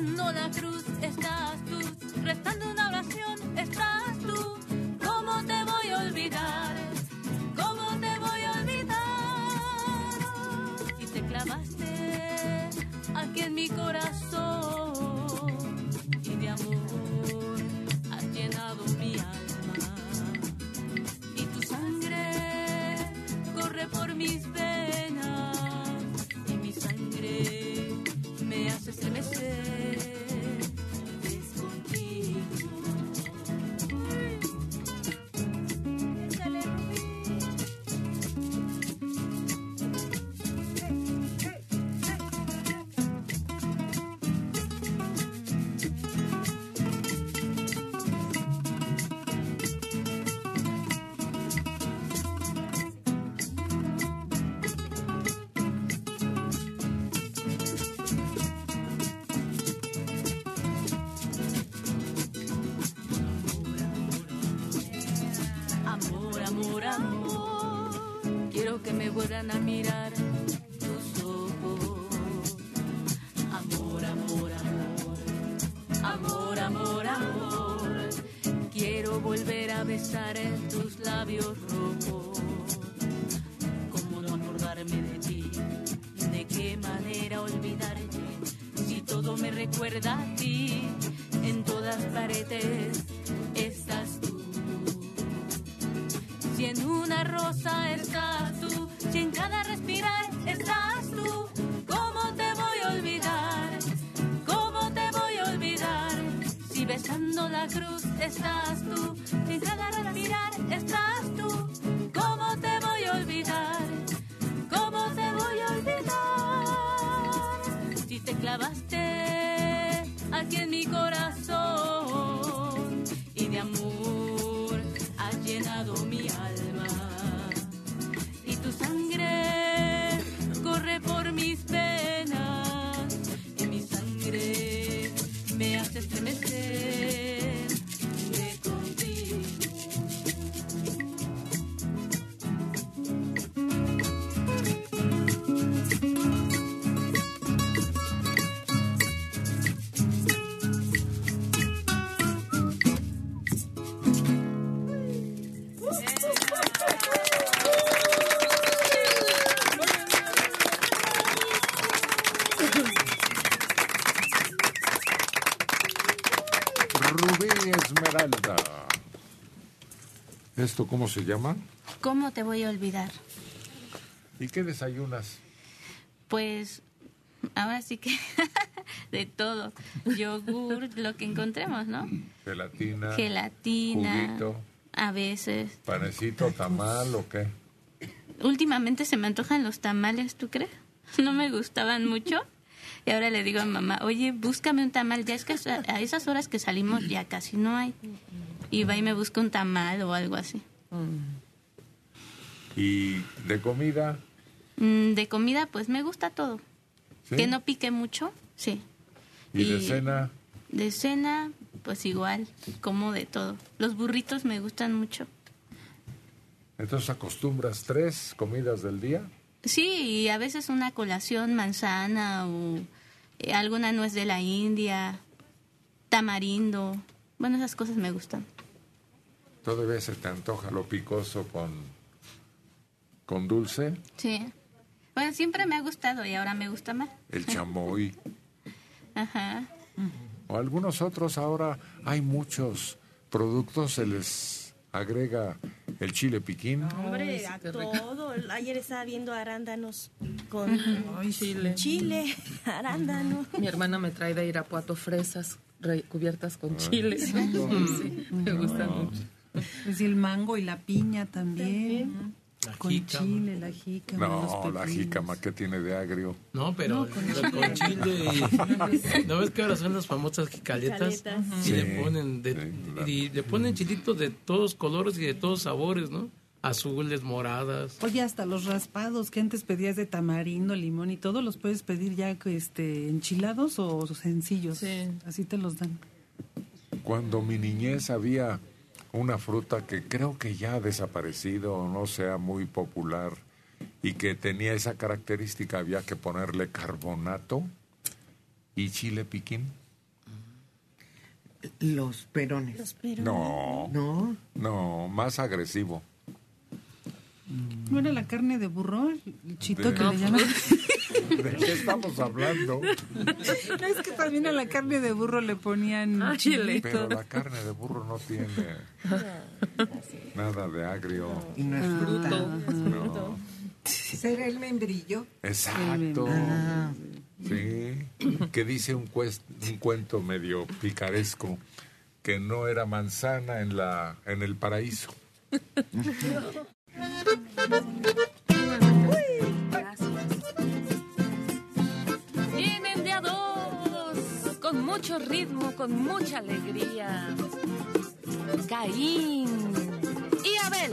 La cruz estás tú, rezando una oración estás tú, ¿cómo te voy a olvidar? ¿Cómo te voy a olvidar? Si te clavaste aquí en mi corazón. Y de amor has llenado mi alma. Y tu sangre corre por mis venas ¿Esto cómo se llama? ¿Cómo te voy a olvidar? ¿Y qué desayunas? Pues ahora sí que de todo. Yogur, lo que encontremos, ¿no? Gelatina. Gelatina. Juguito. A veces. ¿Panecito, tamal o qué? Últimamente se me antojan los tamales, ¿tú crees? No me gustaban mucho. Y ahora le digo a mamá, oye, búscame un tamal. Ya es que a esas horas que salimos ya casi no hay. Y va y me busca un tamal o algo así. ¿Y de comida? Mm, De comida, pues me gusta todo. ¿Sí? Que no pique mucho, sí. ¿Y de cena? De cena, pues igual, como de todo. Los burritos me gustan mucho. Entonces acostumbras tres comidas del día. Sí, y a veces una colación, manzana o eh, alguna nuez de la India, tamarindo. Bueno, esas cosas me gustan. Todavía se te antoja lo picoso con, con dulce, Sí. Bueno, siempre me ha gustado y ahora me gusta más. el chamoy. Ajá. o algunos otros ahora hay muchos productos, se les agrega el chile piquín. Hombre, a todo. Ayer estaba viendo arándanos con Ay, chile. chile, arándano. Mi hermana me trae de Irapuato fresas re- cubiertas con chile. cierto? Sí, me gustan No, mucho. Pues y el mango y la piña también. La con jícama. chile, la jícama, No, los la jícama que tiene de agrio. No, pero No, con con, chile. ¿No ves que ahora son las famosas jicaletas? Y Sí, le ponen de, sí, y le ponen chilitos de todos colores y de todos sabores, ¿no? Azules, moradas. Oye, hasta los raspados que antes pedías de tamarindo, limón y todo, los puedes pedir ya este enchilados o sencillos. Así te los dan. Cuando mi niñez había una fruta que creo que ya ha desaparecido o no sea muy popular y que tenía esa característica, había que ponerle carbonato y chile piquín. Los perones. No, No. no, más agresivo. ¿No era la carne de burro? El chito De- que No, le llaman. ¿De qué estamos hablando? No, es que también a la carne de burro le ponían Ah, chile. Pero la carne de burro no tiene nada de agrio. Y no es fruta. No. ¿Será el membrillo? Exacto. Ah. Sí. Que dice un, cues- un cuento medio picaresco que no era manzana en la en el paraíso. mucho ritmo, con mucha alegría. Caín y Abel.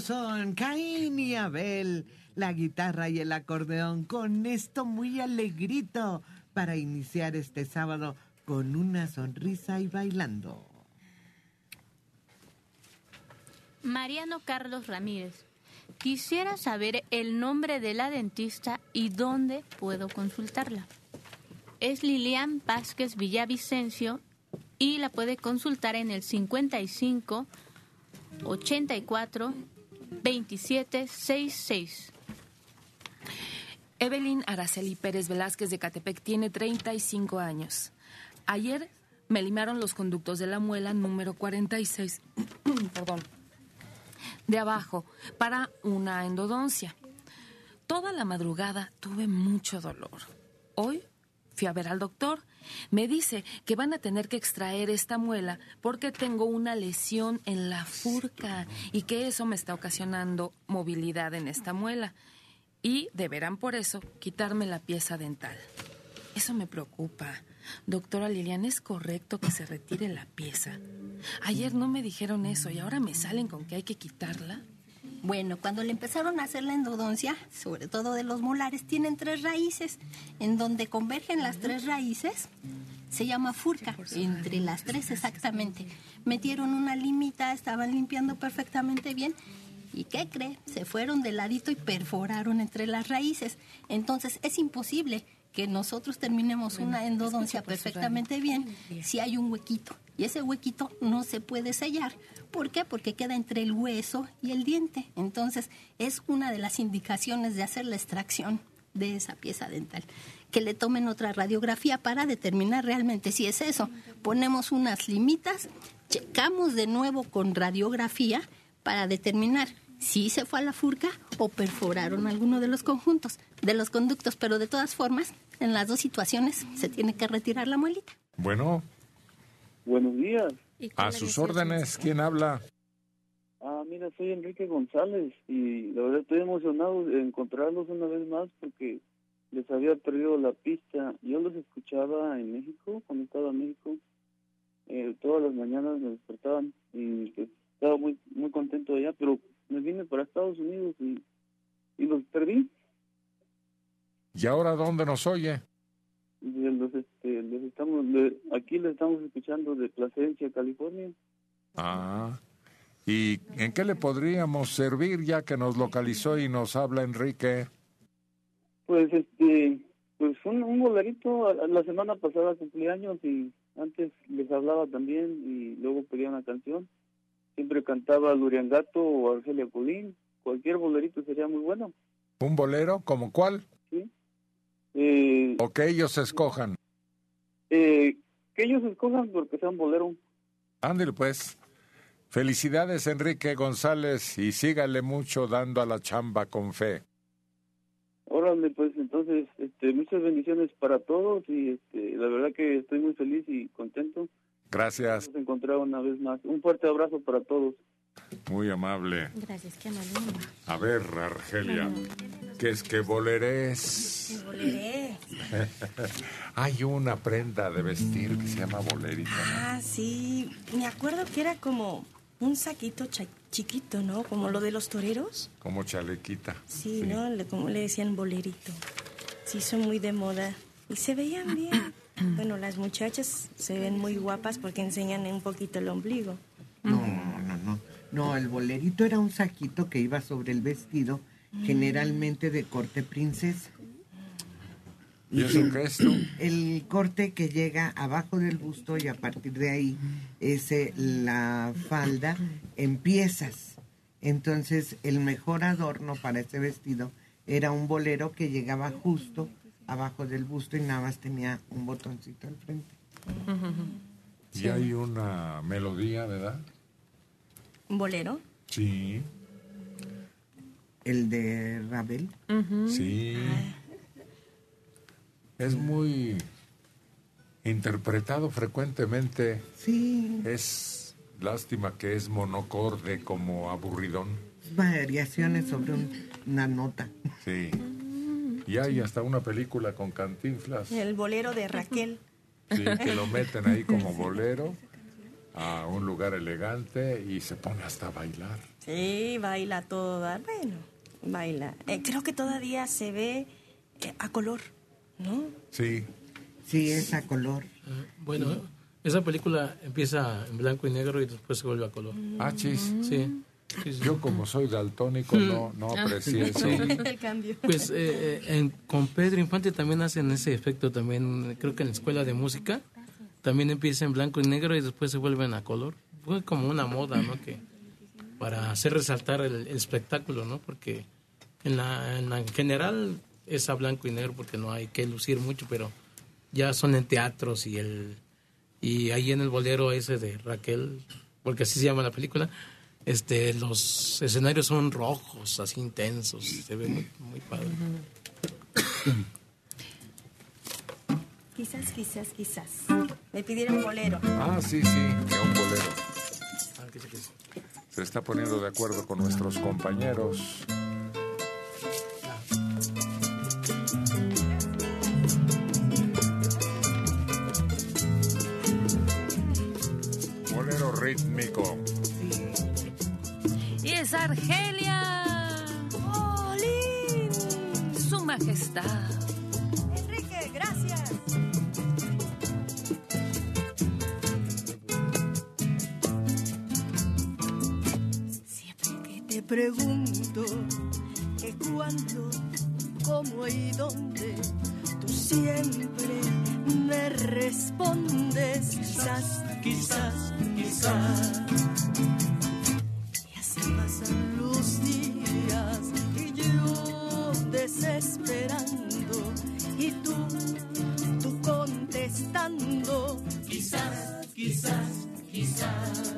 Son Caín y Abel, la guitarra y el acordeón, con esto muy alegrito para iniciar este sábado con una sonrisa y bailando. Mariano Carlos Ramírez. Quisiera saber el nombre de la dentista y dónde puedo consultarla. Es Lilian Vázquez Villavicencio y la puede consultar en el 55 84 27 66. Evelyn Araceli Pérez Velázquez de Catepec tiene 35 años. Ayer me limaron los conductos de la muela número 46. Perdón. De abajo para una endodoncia. Toda la madrugada tuve mucho dolor. Hoy fui a ver al doctor. Me dice que van a tener que extraer esta muela porque tengo una lesión en la furca y que eso me está ocasionando movilidad en esta muela. Y deberán por eso quitarme la pieza dental. Eso me preocupa. Doctora Lilian, ¿es correcto que se retire la pieza? Ayer no me dijeron eso y ahora me salen con que hay que quitarla. Bueno, cuando le empezaron a hacer la endodoncia, sobre todo de los molares, tienen tres raíces. En donde convergen las tres raíces, se llama furca. Entre las tres exactamente. Metieron una limita, estaban limpiando perfectamente bien. ¿Y qué cree? Se fueron de ladito y perforaron entre las raíces. Entonces es imposible que nosotros terminemos una endodoncia perfectamente bien si hay un huequito. Y ese huequito no se puede sellar. ¿Por qué? Porque queda entre el hueso y el diente. Entonces, es una de las indicaciones de hacer la extracción de esa pieza dental. Que le tomen otra radiografía para determinar realmente si es eso. Ponemos unas limitas, checamos de nuevo con radiografía para determinar si se fue a la furca o perforaron alguno de los conjuntos, de los conductos, pero de todas formas, en las dos situaciones se tiene que retirar la muelita. Bueno, Buenos días. a sus órdenes, ¿quién habla? Ah, mira, soy Enrique González y la verdad estoy emocionado de encontrarlos una vez más porque les había perdido la pista. Yo los escuchaba en México, cuando estaba en México. Eh, todas las mañanas me despertaban y pues, estaba muy muy contento allá, pero me vine para Estados Unidos y, y los perdí. ¿Y ahora dónde nos oye? Los, este, les estamos, le- aquí les estamos escuchando de Placencia, California. Ah. ¿Y en qué le podríamos servir ya que nos localizó y nos habla Enrique? Pues este, pues un, un bolerito, la semana pasada cumplí años y antes les hablaba también y luego pedía una canción. Siempre cantaba Luriangato o Argelia Colín, cualquier bolerito sería muy bueno. ¿Un bolero? ¿Como cuál? ¿sí? Eh, O que ellos escojan. eh, que ellos escojan porque sea un bolero. Ándale pues. Felicidades Enrique González y sígale mucho dando a la chamba con fe. Órale, pues entonces, este, muchas bendiciones para todos y este, la verdad que estoy muy feliz y contento. Gracias, Nos encontrar una vez más. Un fuerte abrazo para todos. Muy amable. Gracias, qué amable. A ver, Argelia, ¿qué es que bolerés? Boleré. Hay una prenda de vestir que se llama bolerita. Ah, sí. Me acuerdo que era como un saquito cha- chiquito, ¿no? Como lo de los toreros. Como chalequita. Sí, ¿no? Le, como le decían bolerito. Sí, son muy de moda. Y se veían bien. Bueno, las muchachas se ven muy guapas porque enseñan un poquito el ombligo. No, no, el bolerito era un saquito que iba sobre el vestido, generalmente de corte princesa. ¿Y eso qué es tú? El corte que llega abajo del busto y a partir de ahí es eh, la falda en piezas. Entonces, el mejor adorno para ese vestido era un bolero que llegaba justo abajo del busto y nada más tenía un botoncito al frente. Y hay una melodía, ¿verdad? ¿Un bolero? Sí. El de Ravel. Sí. Es muy interpretado frecuentemente. Sí. Es lástima que es monocorde como aburridón. Variaciones sobre un- una nota. Sí. Y hay hasta una película con cantinflas. El bolero de Raquel. Sí, que lo meten ahí como bolero a un lugar elegante y se pone hasta a bailar. Sí, baila toda. Bueno, baila. Eh, creo que todavía se ve eh, a color, ¿no? Sí, Sí, es a color. Bueno, esa película empieza en blanco y negro y después se vuelve a color. Ah, chis. Sí. sí, sí. Yo como soy daltónico no, no aprecié eso. El cambio. Pues eh, eh, en- con Pedro Infante también hacen ese efecto también, creo que en la escuela de música también empieza en blanco y negro y después se vuelven a color. Fue como una moda, ¿no? Que para hacer resaltar el, el espectáculo, ¿no? Porque en la, en la en general es a blanco y negro porque no hay que lucir mucho, pero ya son en teatros y el y ahí en el bolero ese de Raquel, porque así se llama la película, este los escenarios son rojos, así intensos, se ve muy, muy padre. Quizás, quizás, quizás. Me pidieron bolero. Ah, sí, sí, que un bolero. Se está poniendo de acuerdo con nuestros compañeros. Bolero rítmico. Y es Argelia. ¡Olín! Su majestad. Pregunto que cuándo, cómo y dónde, tú siempre me respondes quizás, quizás, quizás. Y así pasan los días y yo desesperando y tú, tú contestando quizás, quizás, quizás.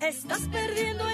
Estás perdiendo el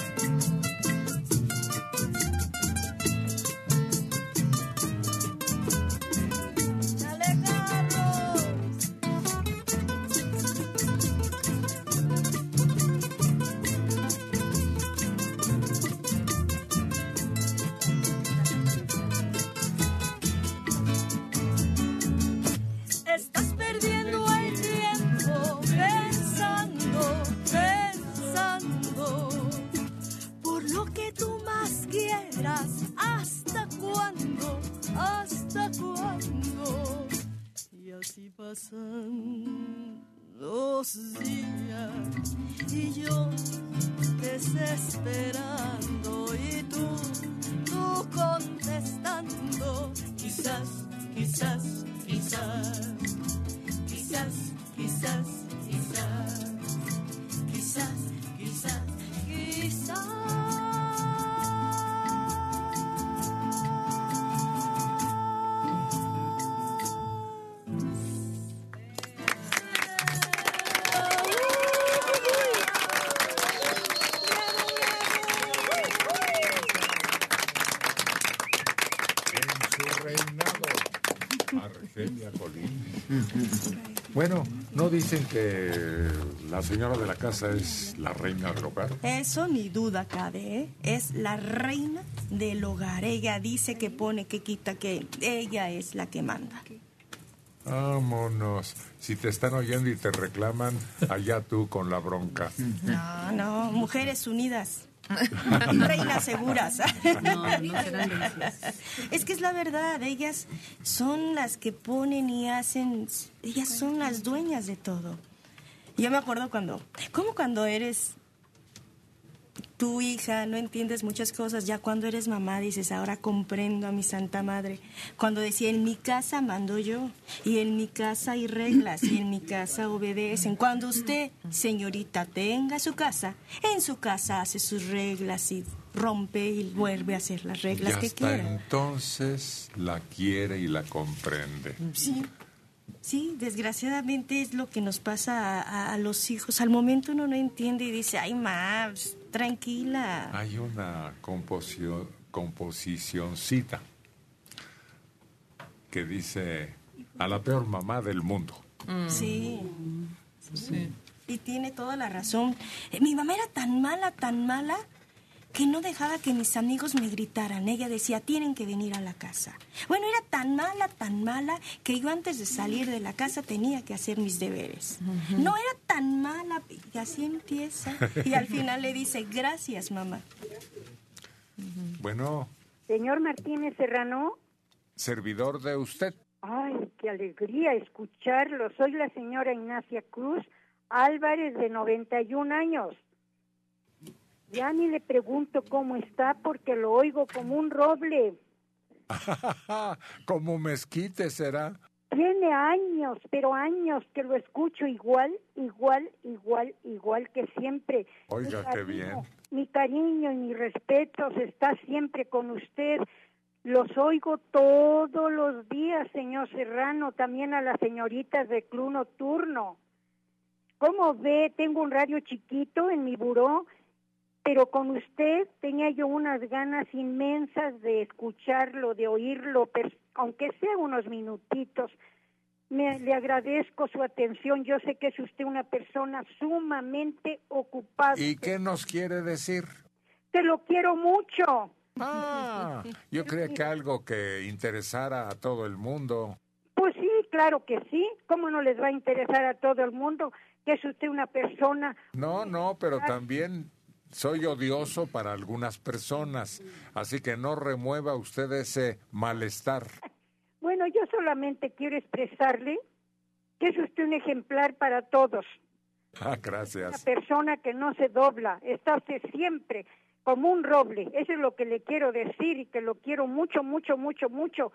Dicen que la señora de la casa es la reina del hogar? Eso ni duda cabe, ¿eh? Es la reina del hogar. Ella dice que pone, que quita, que ella es la que manda. Vámonos. Si te están oyendo y te reclaman, allá tú con la bronca. No, no, mujeres unidas. Reinas seguras. No, no serán. Es que es la verdad, ellas son las que ponen y hacen, ellas son las dueñas de todo. Yo me acuerdo cuando, ¿cómo cuando eres tu hija, no entiendes muchas cosas, ya cuando eres mamá dices, ahora comprendo a mi santa madre. Cuando decía, en mi casa mando yo, y en mi casa hay reglas, y en mi casa obedecen. Cuando usted, señorita, tenga su casa, en su casa hace sus reglas y rompe y vuelve a hacer las reglas y que hasta quiera. entonces la quiere y la comprende. Sí, sí, desgraciadamente es lo que nos pasa a, a- a los hijos. Al momento uno no entiende y dice, ay, pues, Tranquila. Hay una composición, composicioncita que dice a la peor mamá del mundo. Mm. Sí. sí. Y tiene toda la razón. Eh, mi mamá era tan mala, tan mala, que no dejaba que mis amigos me gritaran. Ella decía, tienen que venir a la casa. Bueno, era tan mala, tan mala, que yo antes de salir de la casa tenía que hacer mis deberes. No era tan mala, y así empieza. Y al final le dice, gracias, mamá. Bueno, Señor Martínez Serrano, servidor de usted. ay, qué alegría escucharlo. Soy la señora Ignacia Cruz Álvarez, de 91 años. Ya ni le pregunto cómo está porque lo oigo como un roble. Como mezquite será. Tiene años, pero años que lo escucho igual, igual, igual, igual que siempre. Oiga, Mi qué cariño, bien. Mi cariño y mi respeto está siempre con usted. Los oigo todos los días, señor Serrano, también a las señoritas de Club Nocturno. ¿Cómo ve? Tengo un radio chiquito en mi buró, pero con usted tenía yo unas ganas inmensas de escucharlo, de oírlo, aunque sea unos minutitos. Me, le agradezco su atención. Yo sé que es usted una persona sumamente ocupada. ¿Y qué nos quiere decir? Te lo quiero mucho. Ah, yo creía que algo que interesara a todo el mundo. Pues sí, claro que sí. ¿Cómo no les va a interesar a todo el mundo que es usted una persona? No, no, pero también soy odioso para algunas personas, así que no remueva usted ese malestar. Bueno, yo solamente quiero expresarle que es usted un ejemplar para todos. Ah, Una gracias. persona que no se dobla. Está usted siempre como un roble. Eso es lo que le quiero decir y que lo quiero mucho, mucho, mucho, mucho.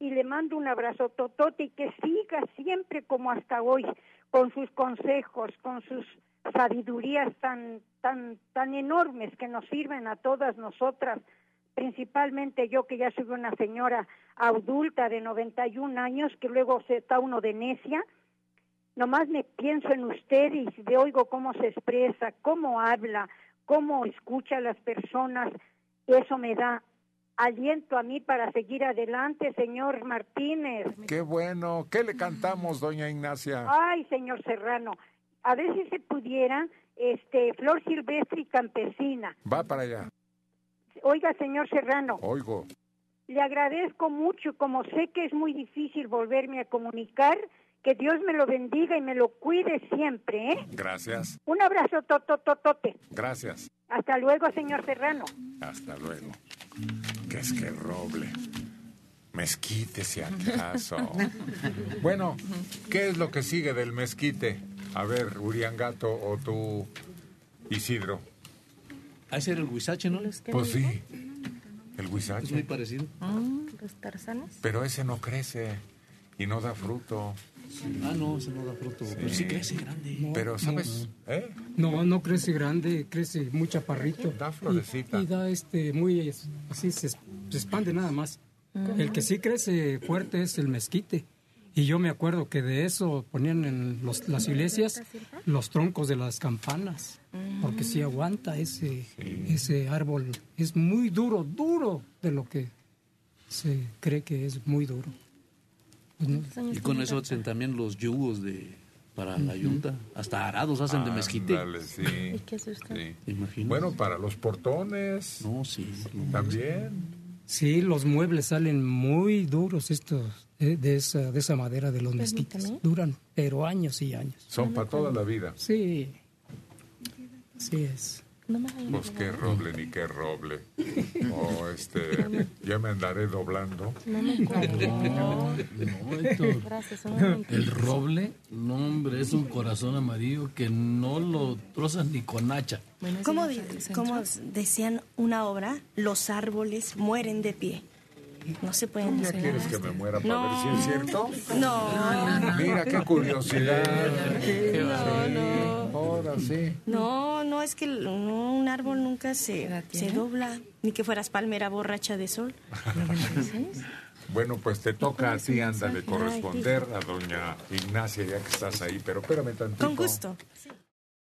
Y le mando un abrazo totote y que siga siempre como hasta hoy, con sus consejos, con sus sabidurías tan, tan, tan enormes que nos sirven a todas nosotras, principalmente yo que ya soy una señora adulta de 91 años, que luego se está uno de necia, nomás me pienso en usted y le oigo cómo se expresa, cómo habla, cómo escucha a las personas, eso me da aliento a mí para seguir adelante, señor Martínez. Qué bueno. ¿Qué le cantamos, doña Ignacia? Ay, señor Serrano, a ver si se pudiera, este, Flor Silvestre y Campesina. Va para allá. Oiga, señor Serrano, Oigo. le agradezco mucho, como sé que es muy difícil volverme a comunicar, que Dios me lo bendiga y me lo cuide siempre, ¿eh? Gracias. Un abrazo totototote. Gracias. Hasta luego, señor Serrano. Hasta luego. ¿Qué es que roble? Mezquite, si acaso. Bueno, ¿qué es lo que sigue del mezquite? A ver, Uriangato o tú, Isidro. A ese era el huizache, ¿no? Pues sí, el Es muy huizache. parecido. ¿Los tarzanes? Pero ese no crece y no da fruto. Ah, no, ese no da fruto. Pero sí crece grande. Pero, ¿sabes? ¿Eh? No, no crece grande, crece muy chaparrito. Da florecita. Y, y da este, muy, así se, expande nada más. El que sí crece fuerte es el mezquite. Y yo me acuerdo que de eso ponían en los- las iglesias los troncos de las campanas. Porque sí aguanta ese, ese árbol. Es muy duro, duro de lo que se cree que es muy duro. Pues Y con eso hacen también los yugos de para la yunta. Hasta arados hacen de mezquite. Ándale, sí. ¿Y qué es usted? Sí. ¿Te imaginas? Bueno, para los portones. No, sí. También. Sí, los muebles salen muy duros estos de esa de esa madera de los mezquites. Permítame. Duran, pero años y años. Son para toda la vida. Sí. Así es. No me Pues qué roble ni qué roble. Oh, este, ya me andaré doblando. No me. No, no, Héctor. Gracias. El roble, no hombre, es un corazón amarillo que no lo trozan ni con hacha. ¿Cómo, di- cómo decían una obra? Los árboles mueren de pie. No se pueden ¿Ya decir quieres que me muera para No. ver si es cierto? No. Mira qué curiosidad. No, no. Ahora sí. No, no, es que no, un árbol nunca se, se dobla. Ni que fueras palmera borracha de sol. Bueno, pues te toca a ti, ándale, corresponder a doña Ignacia, ya que estás ahí, pero espérame tantito. Con gusto.